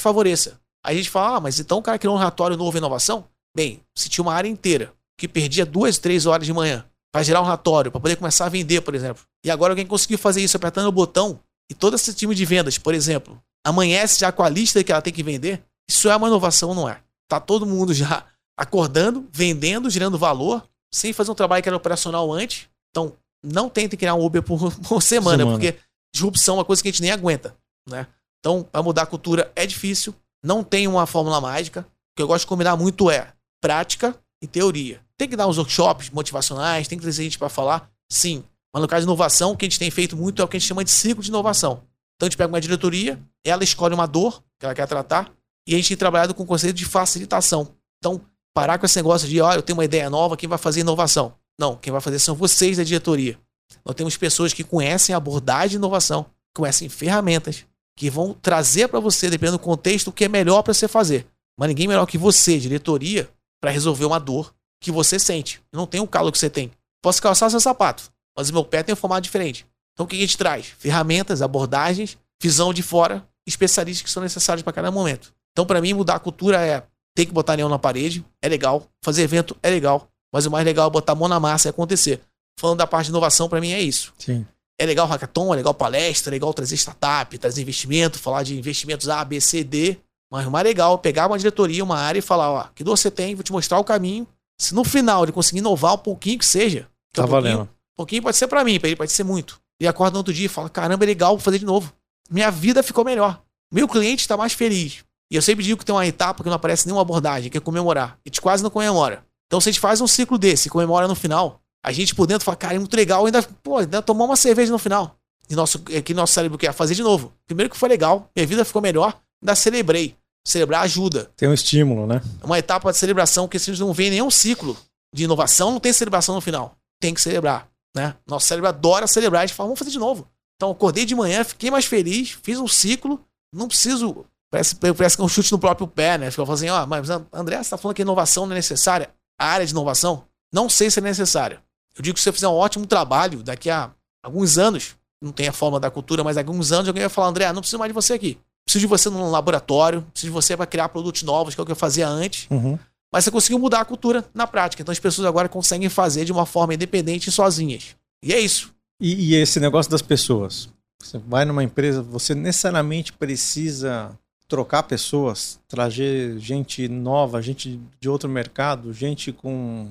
favoreça. Aí a gente fala, ah, mas então o cara criou um relatório novo inovação? Bem, se tinha uma área inteira que perdia duas, três horas de manhã para gerar um relatório, para poder começar a vender, por exemplo. E agora alguém conseguiu fazer isso apertando o botão e todo esse time de vendas, por exemplo, amanhece já com a lista que ela tem que vender. Isso é uma inovação ou não é? Tá todo mundo já acordando, vendendo, gerando valor, sem fazer um trabalho que era operacional antes. Então, não tentem criar um Uber por, por semana, semana, porque disrupção é uma coisa que a gente nem aguenta, né? Então, para mudar a cultura é difícil, não tem uma fórmula mágica. O que eu gosto de combinar muito é prática e teoria. Tem que dar uns workshops motivacionais, tem que trazer gente para falar, sim. Mas no caso de inovação, o que a gente tem feito muito é o que a gente chama de ciclo de inovação. Então a gente pega uma diretoria, ela escolhe uma dor que ela quer tratar, e a gente tem trabalhado com o conceito de facilitação. Então, parar com esse negócio de, ó, eu tenho uma ideia nova, quem vai fazer inovação? Não, quem vai fazer são vocês da diretoria. Nós temos pessoas que conhecem a abordagem de inovação, conhecem ferramentas, que vão trazer para você, dependendo do contexto, o que é melhor para você fazer. Mas ninguém melhor que você, diretoria, para resolver uma dor que você sente. Eu não tenho o calo que você tem. Posso calçar seu sapato, mas o meu pé tem um formato diferente. Então o que a gente traz? Ferramentas, abordagens, visão de fora, especialistas que são necessários para cada momento. Então, para mim, mudar a cultura é tem que botar neon na parede, é legal. Fazer evento é legal. Mas o mais legal é botar a mão na massa e acontecer. Falando da parte de inovação, para mim é isso. Sim. É legal hackathon, é legal palestra, é legal trazer startup, trazer investimento, falar de investimentos A, B, C, D. Mas o mais legal é pegar uma diretoria, uma área e falar, ó, que dor você tem, vou te mostrar o caminho. Se no final ele conseguir inovar um pouquinho que seja, que tá é um valendo. Pouquinho, um pouquinho pode ser para mim, para ele pode ser muito. E acorda no outro dia e fala, caramba, é legal, vou fazer de novo. Minha vida ficou melhor. Meu cliente está mais feliz. E eu sempre digo que tem uma etapa que não aparece nenhuma abordagem, que é comemorar. E a gente quase não comemora. Então se a gente faz um ciclo desse, comemora no final, a gente por dentro fala, cara, é muito legal, ainda, pô, ainda tomou uma cerveja no final. E nosso, é que nosso cérebro quer fazer de novo. Primeiro que foi legal, minha vida ficou melhor, ainda celebrei. Celebrar ajuda. Tem um estímulo, né? Uma etapa de celebração que se não vem nenhum ciclo de inovação, não tem celebração no final. Tem que celebrar, né? Nosso cérebro adora celebrar, a gente fala, vamos fazer de novo. Então, acordei de manhã, fiquei mais feliz, fiz um ciclo, não preciso. Parece, parece que é um chute no próprio pé, né? Fica assim, ó, mas André, você tá falando que inovação não é necessária? A área de inovação? Não sei se é necessária. Eu digo que se você fizer um ótimo trabalho, daqui a alguns anos, não tem a forma da cultura, mas daqui a alguns anos alguém vai falar, André, não preciso mais de você aqui. Preciso de você num laboratório, preciso de você para criar produtos novos, que é o que eu fazia antes. Uhum. Mas você conseguiu mudar a cultura na prática. Então as pessoas agora conseguem fazer de uma forma independente e sozinhas. E é isso. E, e esse negócio das pessoas? Você vai numa empresa, você necessariamente precisa trocar pessoas, trazer gente nova, gente de outro mercado, gente com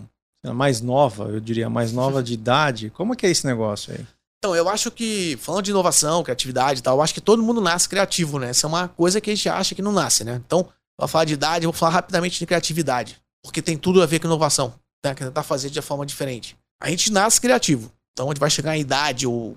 mais nova, eu diria, mais nova de idade. Como é que é esse negócio aí? Então, eu acho que, falando de inovação, criatividade e tal, eu acho que todo mundo nasce criativo, né? Essa é uma coisa que a gente acha que não nasce, né? Então, pra falar de idade, eu vou falar rapidamente de criatividade. Porque tem tudo a ver com inovação, né? Que tentar fazer de uma forma diferente. A gente nasce criativo. Então, onde vai chegar a idade, ou,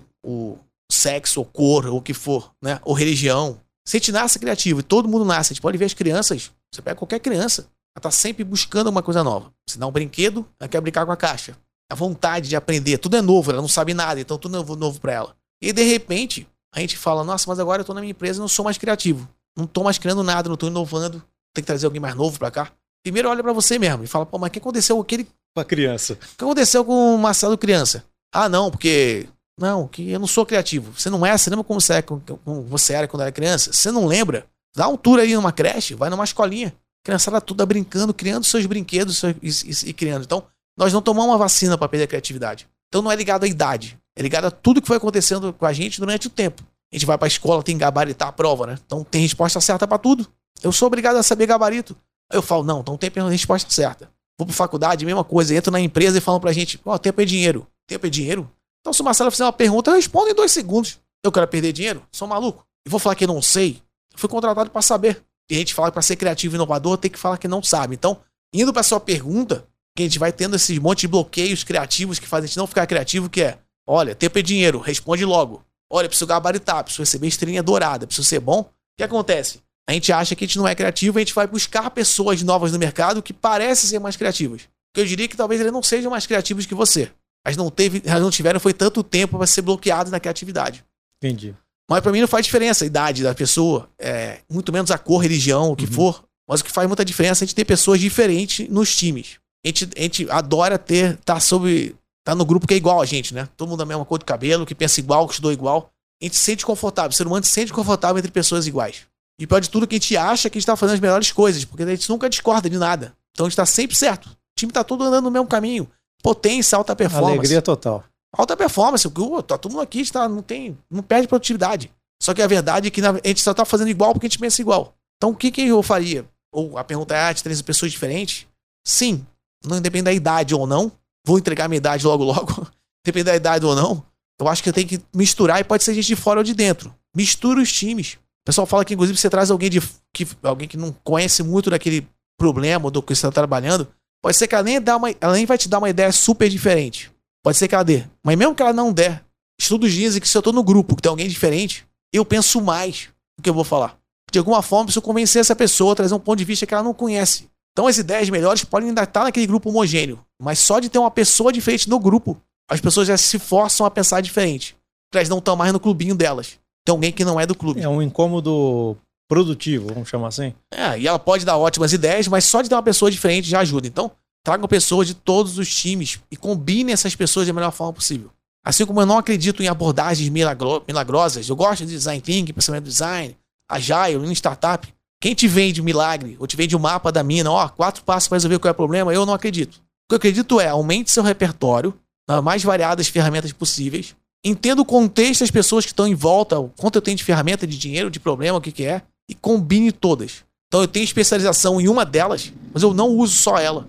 sexo, ou cor, ou o que for, né? Ou religião. Se a gente nasce criativo, e todo mundo nasce, a gente pode ver as crianças, você pega qualquer criança, ela tá sempre buscando uma coisa nova. Se dá um brinquedo, ela quer brincar com a caixa a vontade de aprender. Tudo é novo, ela não sabe nada, então tudo é novo, novo para ela. E de repente, a gente fala: Nossa, mas agora eu tô na minha empresa e não sou mais criativo. Não tô mais criando nada, não tô inovando. Tem que trazer alguém mais novo para cá. Primeiro olha para você mesmo e fala: Pô, mas o que aconteceu com aquele. Com a criança. O que aconteceu com o Marcelo criança? Ah, não, porque. Não, que eu não sou criativo. Você não é, você lembra como você, é, como você era quando era criança? Você não lembra? Dá um tour aí numa creche, vai numa escolinha. A criançada toda brincando, criando seus brinquedos e, e, e criando. Então, nós não tomamos uma vacina para perder a criatividade. Então não é ligado à idade. É ligado a tudo que foi acontecendo com a gente durante o tempo. A gente vai para a escola, tem que gabaritar a prova, né? Então tem resposta certa para tudo. Eu sou obrigado a saber gabarito. Eu falo, não, então tem a resposta certa. Vou para faculdade, mesma coisa. Entro na empresa e falam pra gente, ó, oh, tempo é dinheiro. Tempo é dinheiro? Então se o Marcelo fizer uma pergunta, eu respondo em dois segundos. Eu quero perder dinheiro? Sou maluco. E vou falar que não sei? Eu fui contratado para saber. E a gente fala que para ser criativo e inovador tem que falar que não sabe. Então, indo para sua pergunta, que a gente vai tendo esses monte de bloqueios criativos que fazem a gente não ficar criativo, que é, olha, tempo é dinheiro, responde logo. Olha, preciso gabaritar, preciso receber estrelinha dourada, preciso ser bom. O que acontece? A gente acha que a gente não é criativo, a gente vai buscar pessoas novas no mercado que parecem ser mais criativas. Que eu diria que talvez eles não sejam mais criativos que você. Mas não teve, elas não tiveram foi tanto tempo para ser bloqueados na criatividade. Entendi. Mas para mim não faz diferença a idade da pessoa, é, muito menos a cor, religião, o que uhum. for. Mas o que faz muita diferença é a gente ter pessoas diferentes nos times a gente, a gente adora ter, tá sobre, tá no grupo que é igual a gente, né? Todo mundo da mesma cor de cabelo, que pensa igual, que estudou igual. A gente se sente confortável, o ser humano se sente confortável entre pessoas iguais. E pior de tudo, que a gente acha que a gente tá fazendo as melhores coisas, porque a gente nunca discorda de nada. Então a gente tá sempre certo. O time tá todo andando no mesmo caminho. Potência, alta performance. Alegria total. Alta performance, tá todo mundo aqui, tá, não, tem, não perde produtividade. Só que a verdade é que a gente só tá fazendo igual porque a gente pensa igual. Então o que, que eu faria? Ou a pergunta é: ah, três pessoas diferentes? Sim, não depende da idade ou não. Vou entregar minha idade logo, logo. depende da idade ou não. Eu acho que eu tenho que misturar e pode ser gente de fora ou de dentro. Mistura os times. O pessoal fala que, inclusive, você traz alguém de que, alguém que não conhece muito daquele problema do que você está trabalhando. Pode ser que ela nem, dá uma, ela nem vai te dar uma ideia super diferente. Pode ser que ela dê. Mas mesmo que ela não der, estudos dizem que se eu estou no grupo que tem alguém diferente, eu penso mais do que eu vou falar. De alguma forma, preciso convencer essa pessoa a trazer um ponto de vista que ela não conhece. Então as ideias melhores podem ainda estar naquele grupo homogêneo, mas só de ter uma pessoa diferente no grupo, as pessoas já se forçam a pensar diferente. Porque elas não estão mais no clubinho delas. Tem alguém que não é do clube. É um incômodo produtivo, vamos chamar assim. É, e ela pode dar ótimas ideias, mas só de ter uma pessoa diferente já ajuda. Então, tragam pessoas de todos os times e combinem essas pessoas da melhor forma possível. Assim como eu não acredito em abordagens milagro milagrosas, eu gosto de design thinking, pensamento design, agile, lean startup. Quem te vende milagre, ou te vende o um mapa da mina, ó, quatro passos para resolver qual é o problema, eu não acredito. O que eu acredito é aumente seu repertório nas mais variadas ferramentas possíveis. Entenda o contexto das pessoas que estão em volta, o quanto eu tenho de ferramenta, de dinheiro, de problema, o que, que é, e combine todas. Então eu tenho especialização em uma delas, mas eu não uso só ela.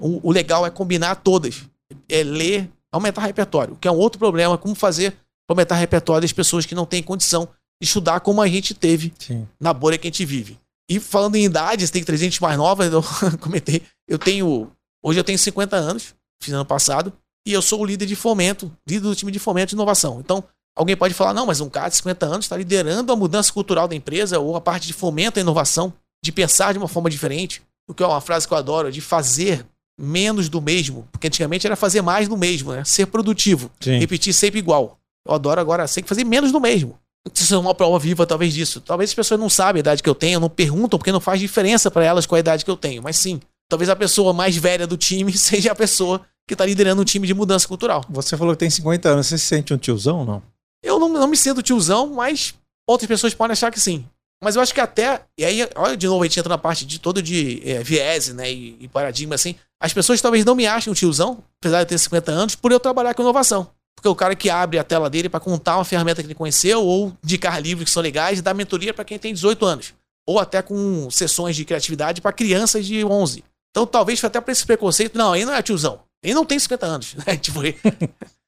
O, o legal é combinar todas. É ler, aumentar repertório, que é um outro problema, como fazer para aumentar repertório das pessoas que não têm condição de estudar como a gente teve Sim. na bolha que a gente vive. E falando em idades, tem 300 mais nova, eu comentei. Eu tenho. Hoje eu tenho 50 anos, fiz ano passado, e eu sou o líder de fomento, líder do time de fomento de inovação. Então, alguém pode falar, não, mas um cara de 50 anos está liderando a mudança cultural da empresa ou a parte de fomento à inovação, de pensar de uma forma diferente. O que é uma frase que eu adoro, de fazer menos do mesmo. Porque antigamente era fazer mais do mesmo, né? Ser produtivo. Sim. Repetir sempre igual. Eu adoro agora, tem que fazer menos do mesmo. Isso é uma prova viva, talvez, disso. Talvez as pessoas não sabem a idade que eu tenho, não perguntam, porque não faz diferença para elas com a idade que eu tenho. Mas sim, talvez a pessoa mais velha do time seja a pessoa que está liderando um time de mudança cultural. Você falou que tem 50 anos, você se sente um tiozão ou não? Eu não, não me sinto tiozão, mas outras pessoas podem achar que sim. Mas eu acho que até. E aí, olha, de novo, a gente entra na parte de todo de é, viés, né? E, e paradigma, assim. As pessoas talvez não me achem um tiozão, apesar de ter 50 anos, por eu trabalhar com inovação. Porque o cara que abre a tela dele para contar uma ferramenta que ele conheceu, ou indicar livros que são legais, e dá mentoria para quem tem 18 anos. Ou até com sessões de criatividade para crianças de 11. Então talvez até para esse preconceito, não, ele não é tiozão. Ele não tem 50 anos. Né? Tipo,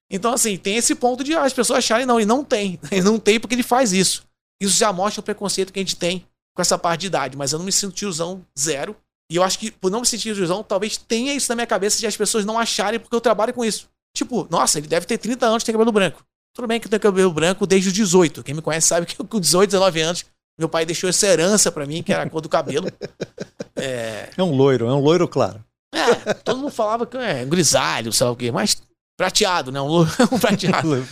Então, assim, tem esse ponto de as pessoas acharem, não, ele não tem. Ele não tem porque ele faz isso. Isso já mostra o preconceito que a gente tem com essa parte de idade. Mas eu não me sinto tiozão zero. E eu acho que, por não me sentir tiozão, talvez tenha isso na minha cabeça de as pessoas não acharem porque eu trabalho com isso. Tipo, nossa, ele deve ter 30 anos e tem cabelo branco. Tudo bem que eu tenho cabelo branco desde os 18. Quem me conhece sabe que eu, com 18, 19 anos, meu pai deixou essa herança para mim, que era a cor do cabelo. É... é um loiro, é um loiro claro. É, todo mundo falava que é grisalho, sei lá o quê, mas prateado, né? Um loiro um prateado.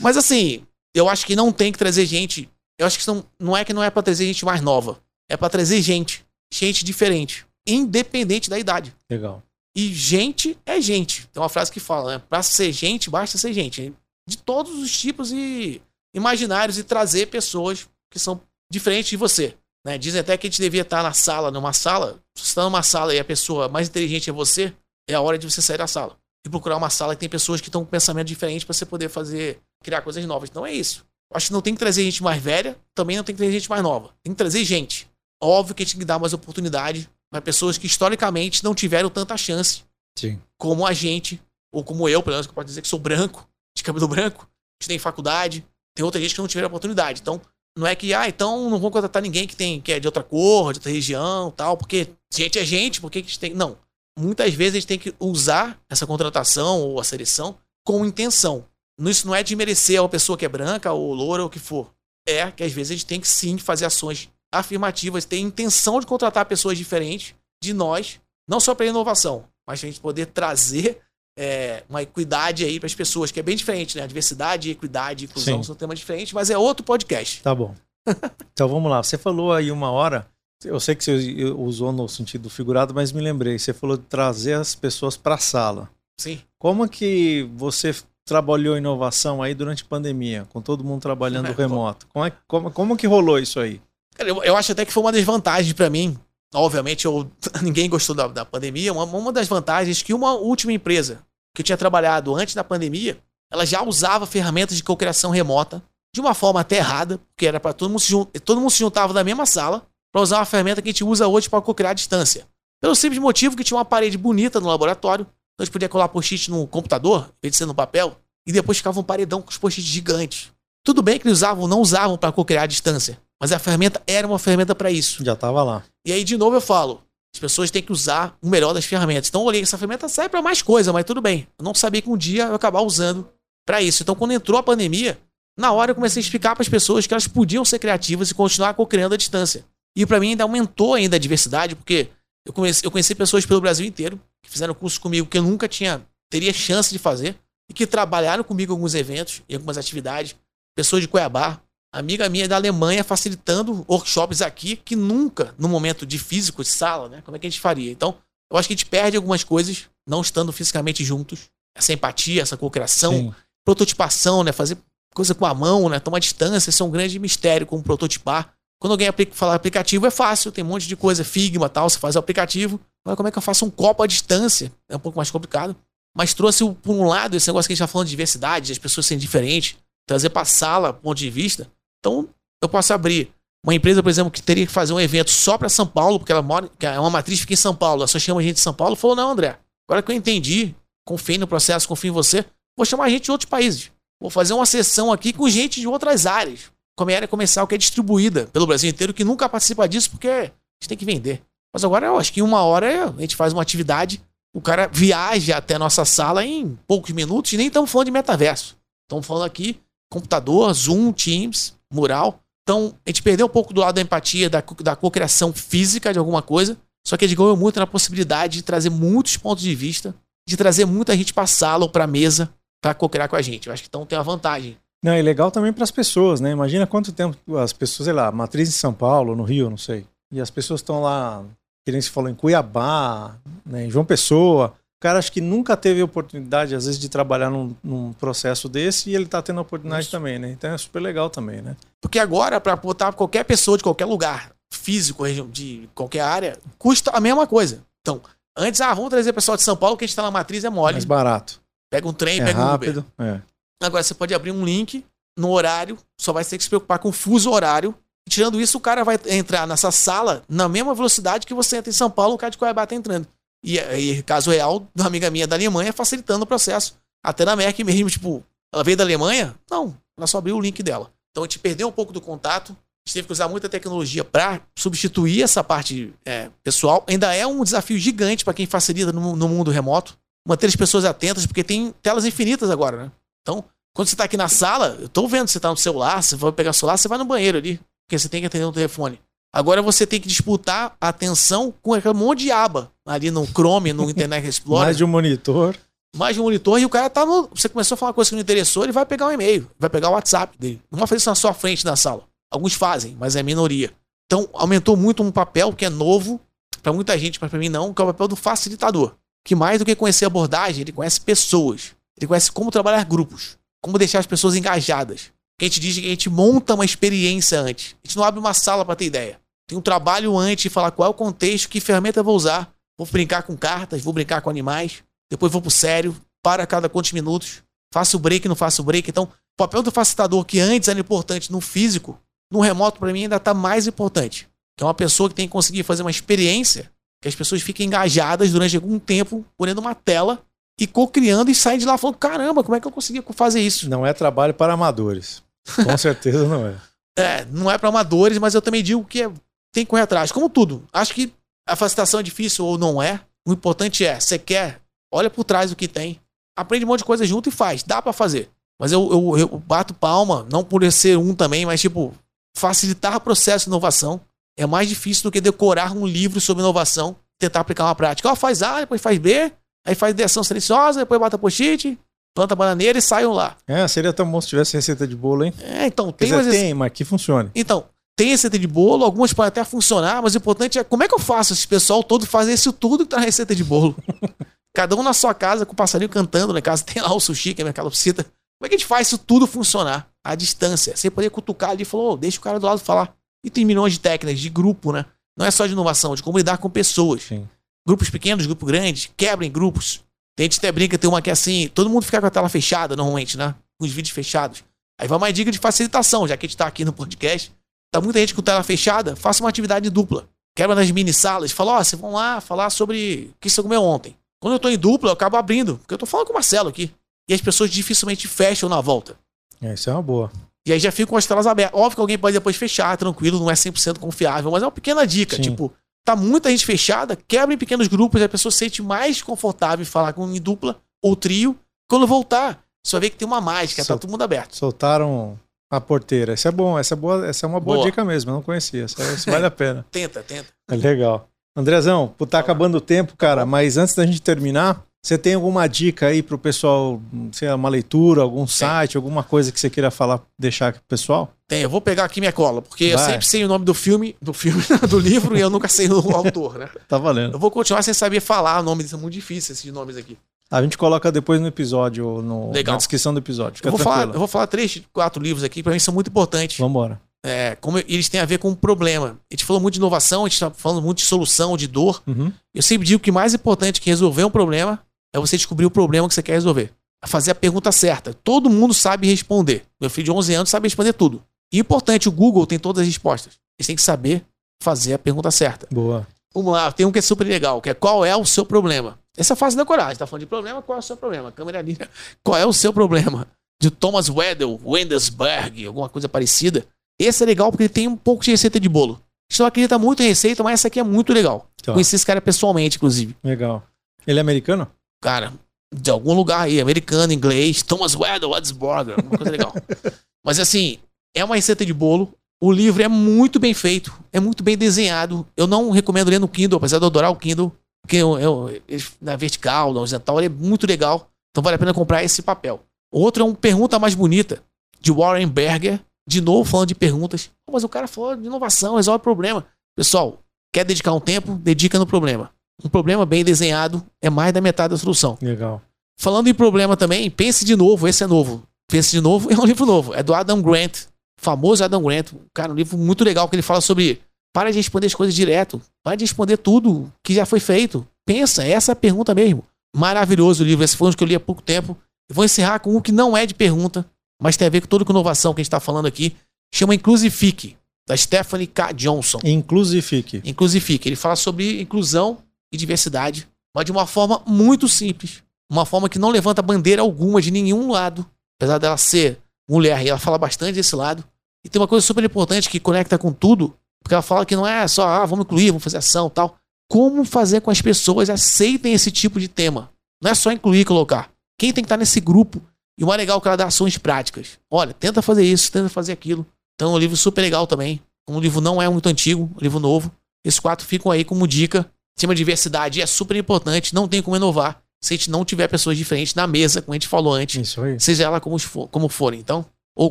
mas assim, eu acho que não tem que trazer gente. Eu acho que não, não é que não é pra trazer gente mais nova. É para trazer gente. Gente diferente. Independente da idade. Legal. E gente é gente. Tem uma frase que fala, né? Pra ser gente, basta ser gente. De todos os tipos e imaginários e trazer pessoas que são diferentes de você. Né? Dizem até que a gente devia estar na sala, numa sala. Se você está numa sala e a pessoa mais inteligente é você, é a hora de você sair da sala. E procurar uma sala que tem pessoas que estão com pensamento diferente para você poder fazer, criar coisas novas. Então é isso. Acho que não tem que trazer gente mais velha, também não tem que trazer gente mais nova. Tem que trazer gente. Óbvio que a gente tem que dar mais oportunidade para pessoas que historicamente não tiveram tanta chance Sim. como a gente, ou como eu, pelo menos, que pode dizer que sou branco, de cabelo branco, que tem faculdade, tem outra gente que não tiveram oportunidade. Então, não é que, ah, então não vou contratar ninguém que, tem, que é de outra cor, de outra região tal, porque gente é gente, por que a gente tem. Não. Muitas vezes a gente tem que usar essa contratação ou a seleção com intenção. Isso não é de merecer a pessoa que é branca ou loura ou o que for. É que às vezes a gente tem que sim fazer ações afirmativas, ter intenção de contratar pessoas diferentes de nós, não só para inovação, mas para a gente poder trazer é, uma equidade aí para as pessoas, que é bem diferente, né? Diversidade, equidade, inclusão Sim. são temas diferentes, mas é outro podcast. Tá bom. então vamos lá. Você falou aí uma hora, eu sei que você usou no sentido figurado, mas me lembrei, você falou de trazer as pessoas para a sala. Sim. Como que você trabalhou inovação aí durante a pandemia, com todo mundo trabalhando é, remoto? Como, é, como, como que rolou isso aí? Eu, eu acho até que foi uma das vantagens para mim. Obviamente, eu, ninguém gostou da, da pandemia. Uma, uma das vantagens que uma última empresa que eu tinha trabalhado antes da pandemia, ela já usava ferramentas de cocriação remota de uma forma até errada, porque era para todo mundo se todo mundo se juntava na mesma sala para usar uma ferramenta que a gente usa hoje para cocriar à distância. Pelo simples motivo que tinha uma parede bonita no laboratório, então a gente podia colar post-it no computador, em vez de ser no papel, e depois ficava um paredão com os post-its gigantes. Tudo bem que eles usavam, não usavam para cocriar à distância, mas a ferramenta era uma ferramenta para isso. Já estava lá. E aí, de novo, eu falo: as pessoas têm que usar o melhor das ferramentas. Então, eu olhei, essa ferramenta serve para mais coisa, mas tudo bem. Eu não sabia que um dia eu ia acabar usando para isso. Então, quando entrou a pandemia, na hora eu comecei a explicar para as pessoas que elas podiam ser criativas e continuar co-criando à distância. E para mim ainda aumentou ainda a diversidade, porque eu conheci, eu conheci pessoas pelo Brasil inteiro que fizeram curso comigo que eu nunca tinha teria chance de fazer e que trabalharam comigo em alguns eventos e algumas atividades. Pessoas de Cuiabá, amiga minha da Alemanha facilitando workshops aqui que nunca, no momento de físico, de sala, né? Como é que a gente faria? Então, eu acho que a gente perde algumas coisas não estando fisicamente juntos. Essa empatia, essa cocriação, prototipação, né? Fazer coisa com a mão, né? Tomar distância, isso é um grande mistério como prototipar. Quando alguém aplica, fala aplicativo é fácil, tem um monte de coisa, Figma tal, você faz o aplicativo. Agora, como é que eu faço um copo à distância? É um pouco mais complicado. Mas trouxe, por um lado, esse negócio que a gente está falando de diversidade, as pessoas serem diferentes, trazer para a sala, ponto de vista. Então, eu posso abrir uma empresa, por exemplo, que teria que fazer um evento só para São Paulo, porque ela mora, que é uma matriz fica em São Paulo, ela só chama a gente de São Paulo, falou: não, André, agora que eu entendi, confiei no processo, confio em você, vou chamar a gente de outros países. Vou fazer uma sessão aqui com gente de outras áreas, como a área comercial que é distribuída pelo Brasil inteiro, que nunca participa disso, porque a gente tem que vender. Mas agora eu acho que em uma hora a gente faz uma atividade, o cara viaja até a nossa sala em poucos minutos, e nem estamos falando de metaverso. Estamos falando aqui computador, Zoom, Teams, mural. Então, a gente perdeu um pouco do lado da empatia, da, da cocriação física de alguma coisa, só que a gente ganhou muito na possibilidade de trazer muitos pontos de vista, de trazer muita gente para sala ou para mesa para cocriar com a gente. Eu acho que então tem uma vantagem. Não, é legal também para as pessoas, né? Imagina quanto tempo as pessoas, sei lá, matriz em São Paulo, no Rio, não sei. E as pessoas estão lá, que nem se falou, em Cuiabá, né, em João Pessoa cara acho que nunca teve oportunidade, às vezes, de trabalhar num, num processo desse e ele está tendo a oportunidade Isso. também, né? Então é super legal também, né? Porque agora, para botar qualquer pessoa de qualquer lugar, físico, de qualquer área, custa a mesma coisa. Então, antes, ah, vamos trazer pessoal de São Paulo que a gente está na matriz, é mole. Mais barato. Pega um trem, é pega rápido, um Uber. É. Agora, você pode abrir um link no horário, só vai ter que se preocupar com o fuso horário. E tirando isso, o cara vai entrar nessa sala na mesma velocidade que você entra em São Paulo, o cara de Cuiabá tá entrando. E, e caso real, uma amiga minha da Alemanha facilitando o processo. Até na Mac mesmo, tipo, ela veio da Alemanha? Não, ela só abriu o link dela. Então a gente perdeu um pouco do contato, a gente teve que usar muita tecnologia para substituir essa parte é, pessoal. Ainda é um desafio gigante para quem facilita no, no, mundo remoto. Manter as pessoas atentas, porque tem telas infinitas agora, né? Então, quando você está aqui na sala, eu estou vendo que você está no celular, você vai pegar o celular, você vai no banheiro ali, porque você tem que atender o telefone. Agora você tem que disputar a atenção com aquele monte de aba ali no Chrome, no Internet Explorer. Mais de um monitor. Mais de um monitor e o cara tá no. Você começou a falar uma coisa que não interessou, ele vai pegar um e-mail, vai pegar o WhatsApp dele. Não vai fazer isso na sua frente na sala. Alguns fazem, mas é minoria. Então aumentou muito um papel que é novo para muita gente, mas para mim não, que é o papel do facilitador. Que mais do que conhecer abordagem, ele conhece pessoas. Ele conhece como trabalhar grupos, como deixar as pessoas engajadas. Que a gente diz que a gente monta uma experiência antes. A gente não abre uma sala para ter ideia. Tem um trabalho antes de falar qual é o contexto, que ferramenta eu vou usar. Vou brincar com cartas, vou brincar com animais, depois vou pro sério, para a cada quantos minutos, faço o break, não faço o break. Então, o papel do facilitador, que antes era importante no físico, no remoto, para mim, ainda está mais importante. Que é uma pessoa que tem que conseguir fazer uma experiência que as pessoas fiquem engajadas durante algum tempo, olhando uma tela e co-criando e saem de lá falando: caramba, como é que eu consegui fazer isso? Não é trabalho para amadores. Com certeza não é. É, não é para amadores, mas eu também digo que é, tem que correr atrás. Como tudo. Acho que a facilitação é difícil ou não é. O importante é, você quer, olha por trás do que tem, aprende um monte de coisa junto e faz. Dá para fazer. Mas eu, eu, eu, bato palma, não por ser um também, mas tipo, facilitar o processo de inovação é mais difícil do que decorar um livro sobre inovação tentar aplicar uma prática. Ó, faz A, depois faz B, aí faz direção silenciosa, depois bota post-it, planta bananeira e saiam lá. É, seria tão bom se tivesse receita de bolo, hein? É, então, tem... Dizer, mas... tem, mas que funcione. Então, tem receita de bolo, algumas podem até funcionar, mas o importante é como é que eu faço esse pessoal todo fazer isso tudo que tá na receita de bolo. Cada um na sua casa, com o passarinho cantando, na casa tem lá o sushi, que é a minha calopsita. Como é que a gente faz isso tudo funcionar? À distância. Sem poder cutucar ali e falar, oh, deixa o cara do lado falar. E tem milhões de técnicas de grupo, né? Não é só de inovação, de como lidar com pessoas. Sim. Grupos pequenos, grupos grandes, quebrem grupos. Tem gente até brinca, tem uma que é assim, todo mundo fica com a tela fechada normalmente, né? Com os vídeos fechados. Aí vai uma dica de facilitação, já que a gente tá aqui no podcast. Tá muita gente com tela fechada, faça uma atividade dupla. Quebra nas mini salas, fala, ó, oh, vocês vão lá falar sobre o que você comeu ontem. Quando eu tô em dupla, eu acabo abrindo, porque eu tô falando com o Marcelo aqui. E as pessoas dificilmente fecham na volta. É, isso é uma boa. E aí já fica com as telas abertas. Óbvio que alguém pode depois fechar, tranquilo, não é 100% confiável, mas é uma pequena dica. Sim. Tipo, tá muita gente fechada, quebra em pequenos grupos, a pessoa se sente mais confortável em falar com em dupla ou trio. Quando voltar, vai ver que tem uma mágica, tá Sol... tá todo mundo aberto. Soltaram a porteira. Essa é bom, essa é boa, essa é uma boa, boa. dica mesmo, eu não conhecia. Essa, essa vale a pena. tenta, tenta. É legal. Andrezão, tá acabando o tempo, cara, mas antes da gente terminar, você tem alguma dica aí pro pessoal, sei lá, uma leitura, algum site, alguma coisa que você queira falar, deixar aqui pro pessoal? Tem, eu vou pegar aqui minha cola, porque Vai. eu sempre sei o nome do filme, do filme, do livro, e eu nunca sei o autor, né? Tá valendo. Eu vou continuar sem saber falar o nome, são muito difíceis esses nomes aqui. A gente coloca depois no episódio, no, Legal. na descrição do episódio. Eu vou, falar, eu vou falar três, quatro livros aqui, para mim são muito importantes. Vambora. É, como eles têm a ver com um problema. A gente falou muito de inovação, a gente está falando muito de solução, de dor. Uhum. Eu sempre digo que o mais importante que resolver um problema é você descobrir o problema que você quer resolver. É fazer a pergunta certa. Todo mundo sabe responder. Meu filho de 11 anos sabe responder tudo. E importante, o Google tem todas as respostas. Eles têm que saber fazer a pergunta certa. Boa. Vamos lá, tem um que é super legal, que é qual é o seu problema? Essa é fase da coragem, tá falando de problema, qual é o seu problema? Câmera ali. Qual é o seu problema? De Thomas Weddell, Wendelsberg, alguma coisa parecida. Esse é legal porque ele tem um pouco de receita de bolo. A gente não acredita muito em receita, mas essa aqui é muito legal. Tá. Conheci esse cara pessoalmente, inclusive. Legal. Ele é americano? cara, de algum lugar aí, americano, inglês, Thomas Weddell, Wadsburger, alguma coisa legal. Mas assim, é uma receita de bolo. O livro é muito bem feito, é muito bem desenhado. Eu não recomendo ler no Kindle, apesar de eu adorar o Kindle, porque eu, eu, na vertical, na horizontal, ele é muito legal. Então vale a pena comprar esse papel. O outro é um Pergunta Mais Bonita, de Warren Berger. De novo falando de perguntas. Mas o cara falou de inovação, resolve problema. Pessoal, quer dedicar um tempo? Dedica no problema. Um problema bem desenhado é mais da metade da solução. Legal. Falando em problema também, pense de novo, esse é novo. Pense de novo, é um livro novo. É do Adam Grant, famoso Adam Grant. Cara, um livro muito legal que ele fala sobre para de responder as coisas direto. Para de responder tudo que já foi feito. Pensa, essa é a pergunta mesmo. Maravilhoso o livro. Esse foi um que eu li há pouco tempo. Eu vou encerrar com um que não é de pergunta, mas tem a ver com toda a inovação que a gente está falando aqui. Chama Inclusifique, da Stephanie K. Johnson. Inclusifique. Inclusifique. Ele fala sobre inclusão e diversidade, mas de uma forma muito simples, uma forma que não levanta bandeira alguma de nenhum lado, apesar dela ser mulher e ela fala bastante desse lado. E tem uma coisa super importante que conecta com tudo, porque ela fala que não é só, ah, vamos incluir, vamos fazer ação tal. Como fazer com as pessoas aceitem esse tipo de tema? Não é só incluir e colocar. Quem tem que estar nesse grupo? E o mais legal é que ela dá ações práticas. Olha, tenta fazer isso, tenta fazer aquilo. Então, é um livro super legal também. Um livro não é muito antigo, um livro novo. Esses quatro ficam aí como dica. Tema diversidade é super importante, não tem como inovar se a gente não tiver pessoas diferentes na mesa, como a gente falou antes. Isso aí. Seja ela como, for, como forem, então. Ou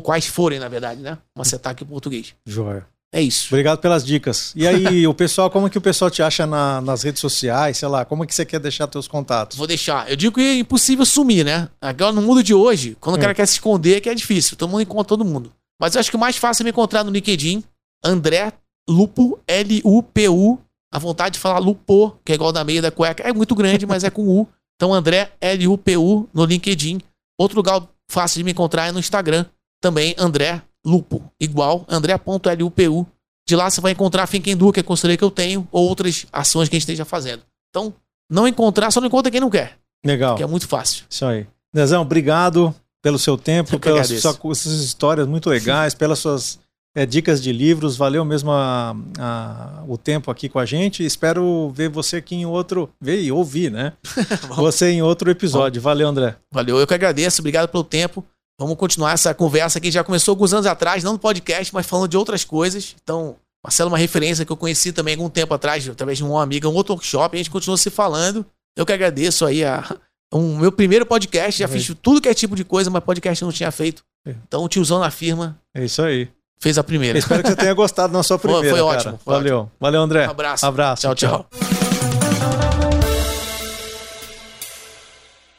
quais forem, na verdade, né? Uma aqui em português. Joia. É isso. Obrigado pelas dicas. E aí, o pessoal, como que o pessoal te acha na- nas redes sociais? Sei lá, como que você quer deixar teus contatos? Vou deixar. Eu digo que é impossível sumir, né? Agora, no mundo de hoje, quando o É. cara quer se esconder, é que é difícil. Todo mundo encontra todo mundo. Mas eu acho que o mais fácil é me encontrar no LinkedIn. André Lupo, L-U-P-U. A vontade de falar Lupo, que é igual da meia da cueca. É muito grande, mas é com U. Então, André L-U-P-U no LinkedIn. Outro lugar fácil de me encontrar é no Instagram. Também André Lupo. Igual, André.lupu. De lá você vai encontrar a Think Du, que é a consultoria que eu tenho, ou outras ações que a gente esteja fazendo. Então, não encontrar, só não encontra quem não quer, Legal. que é muito fácil. Isso aí. Dezão, obrigado pelo seu tempo, pelas sua- suas histórias muito legais, pelas suas é, dicas de livros. Valeu mesmo a- a- o tempo aqui com a gente. Espero ver você aqui em outro. Ver e ouvir, né? você em outro episódio. Valeu, André. Valeu, eu que agradeço, obrigado pelo tempo. Vamos continuar essa conversa que já começou alguns anos atrás, não no podcast, mas falando de outras coisas. Então, Marcelo é uma referência que eu conheci também algum tempo atrás, através de uma amiga, um outro workshop, e a gente continua se falando. Eu que agradeço aí a, um meu primeiro podcast, já É. fiz tudo que é tipo de coisa, mas podcast eu não tinha feito. É. Então o tiozão na firma É isso aí. fez a primeira. Espero que você tenha gostado da sua Foi- primeira. foi cara. ótimo, foi Valeu. Valeu, André. Um abraço. Abraço. Tchau, tchau.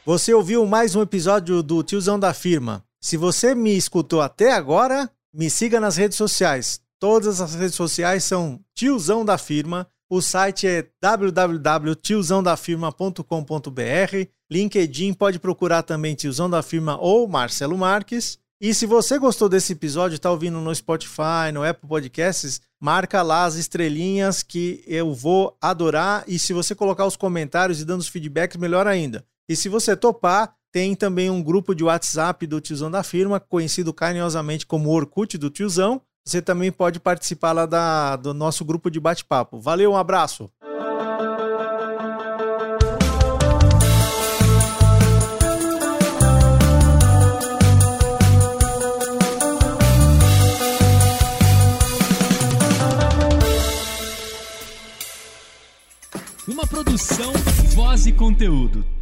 Você ouviu mais um episódio do Tiozão da Firma. Se você me escutou até agora, me siga nas redes sociais. Todas as redes sociais são Tiozão da Firma. O site é www.tiozãodafirma.com.br. LinkedIn pode procurar também Tiozão da Firma ou Marcelo Marques. E se você gostou desse episódio, está ouvindo no Spotify, no Apple Podcasts, marca lá as estrelinhas que eu vou adorar. E se você colocar os comentários e dando os feedbacks, melhor ainda. E se você topar, tem também um grupo de WhatsApp do Tiozão da Firma, conhecido carinhosamente como Orkut do Tiozão. Você também pode participar lá da, do nosso grupo de bate-papo. Valeu, um abraço! Uma produção, voz e conteúdo.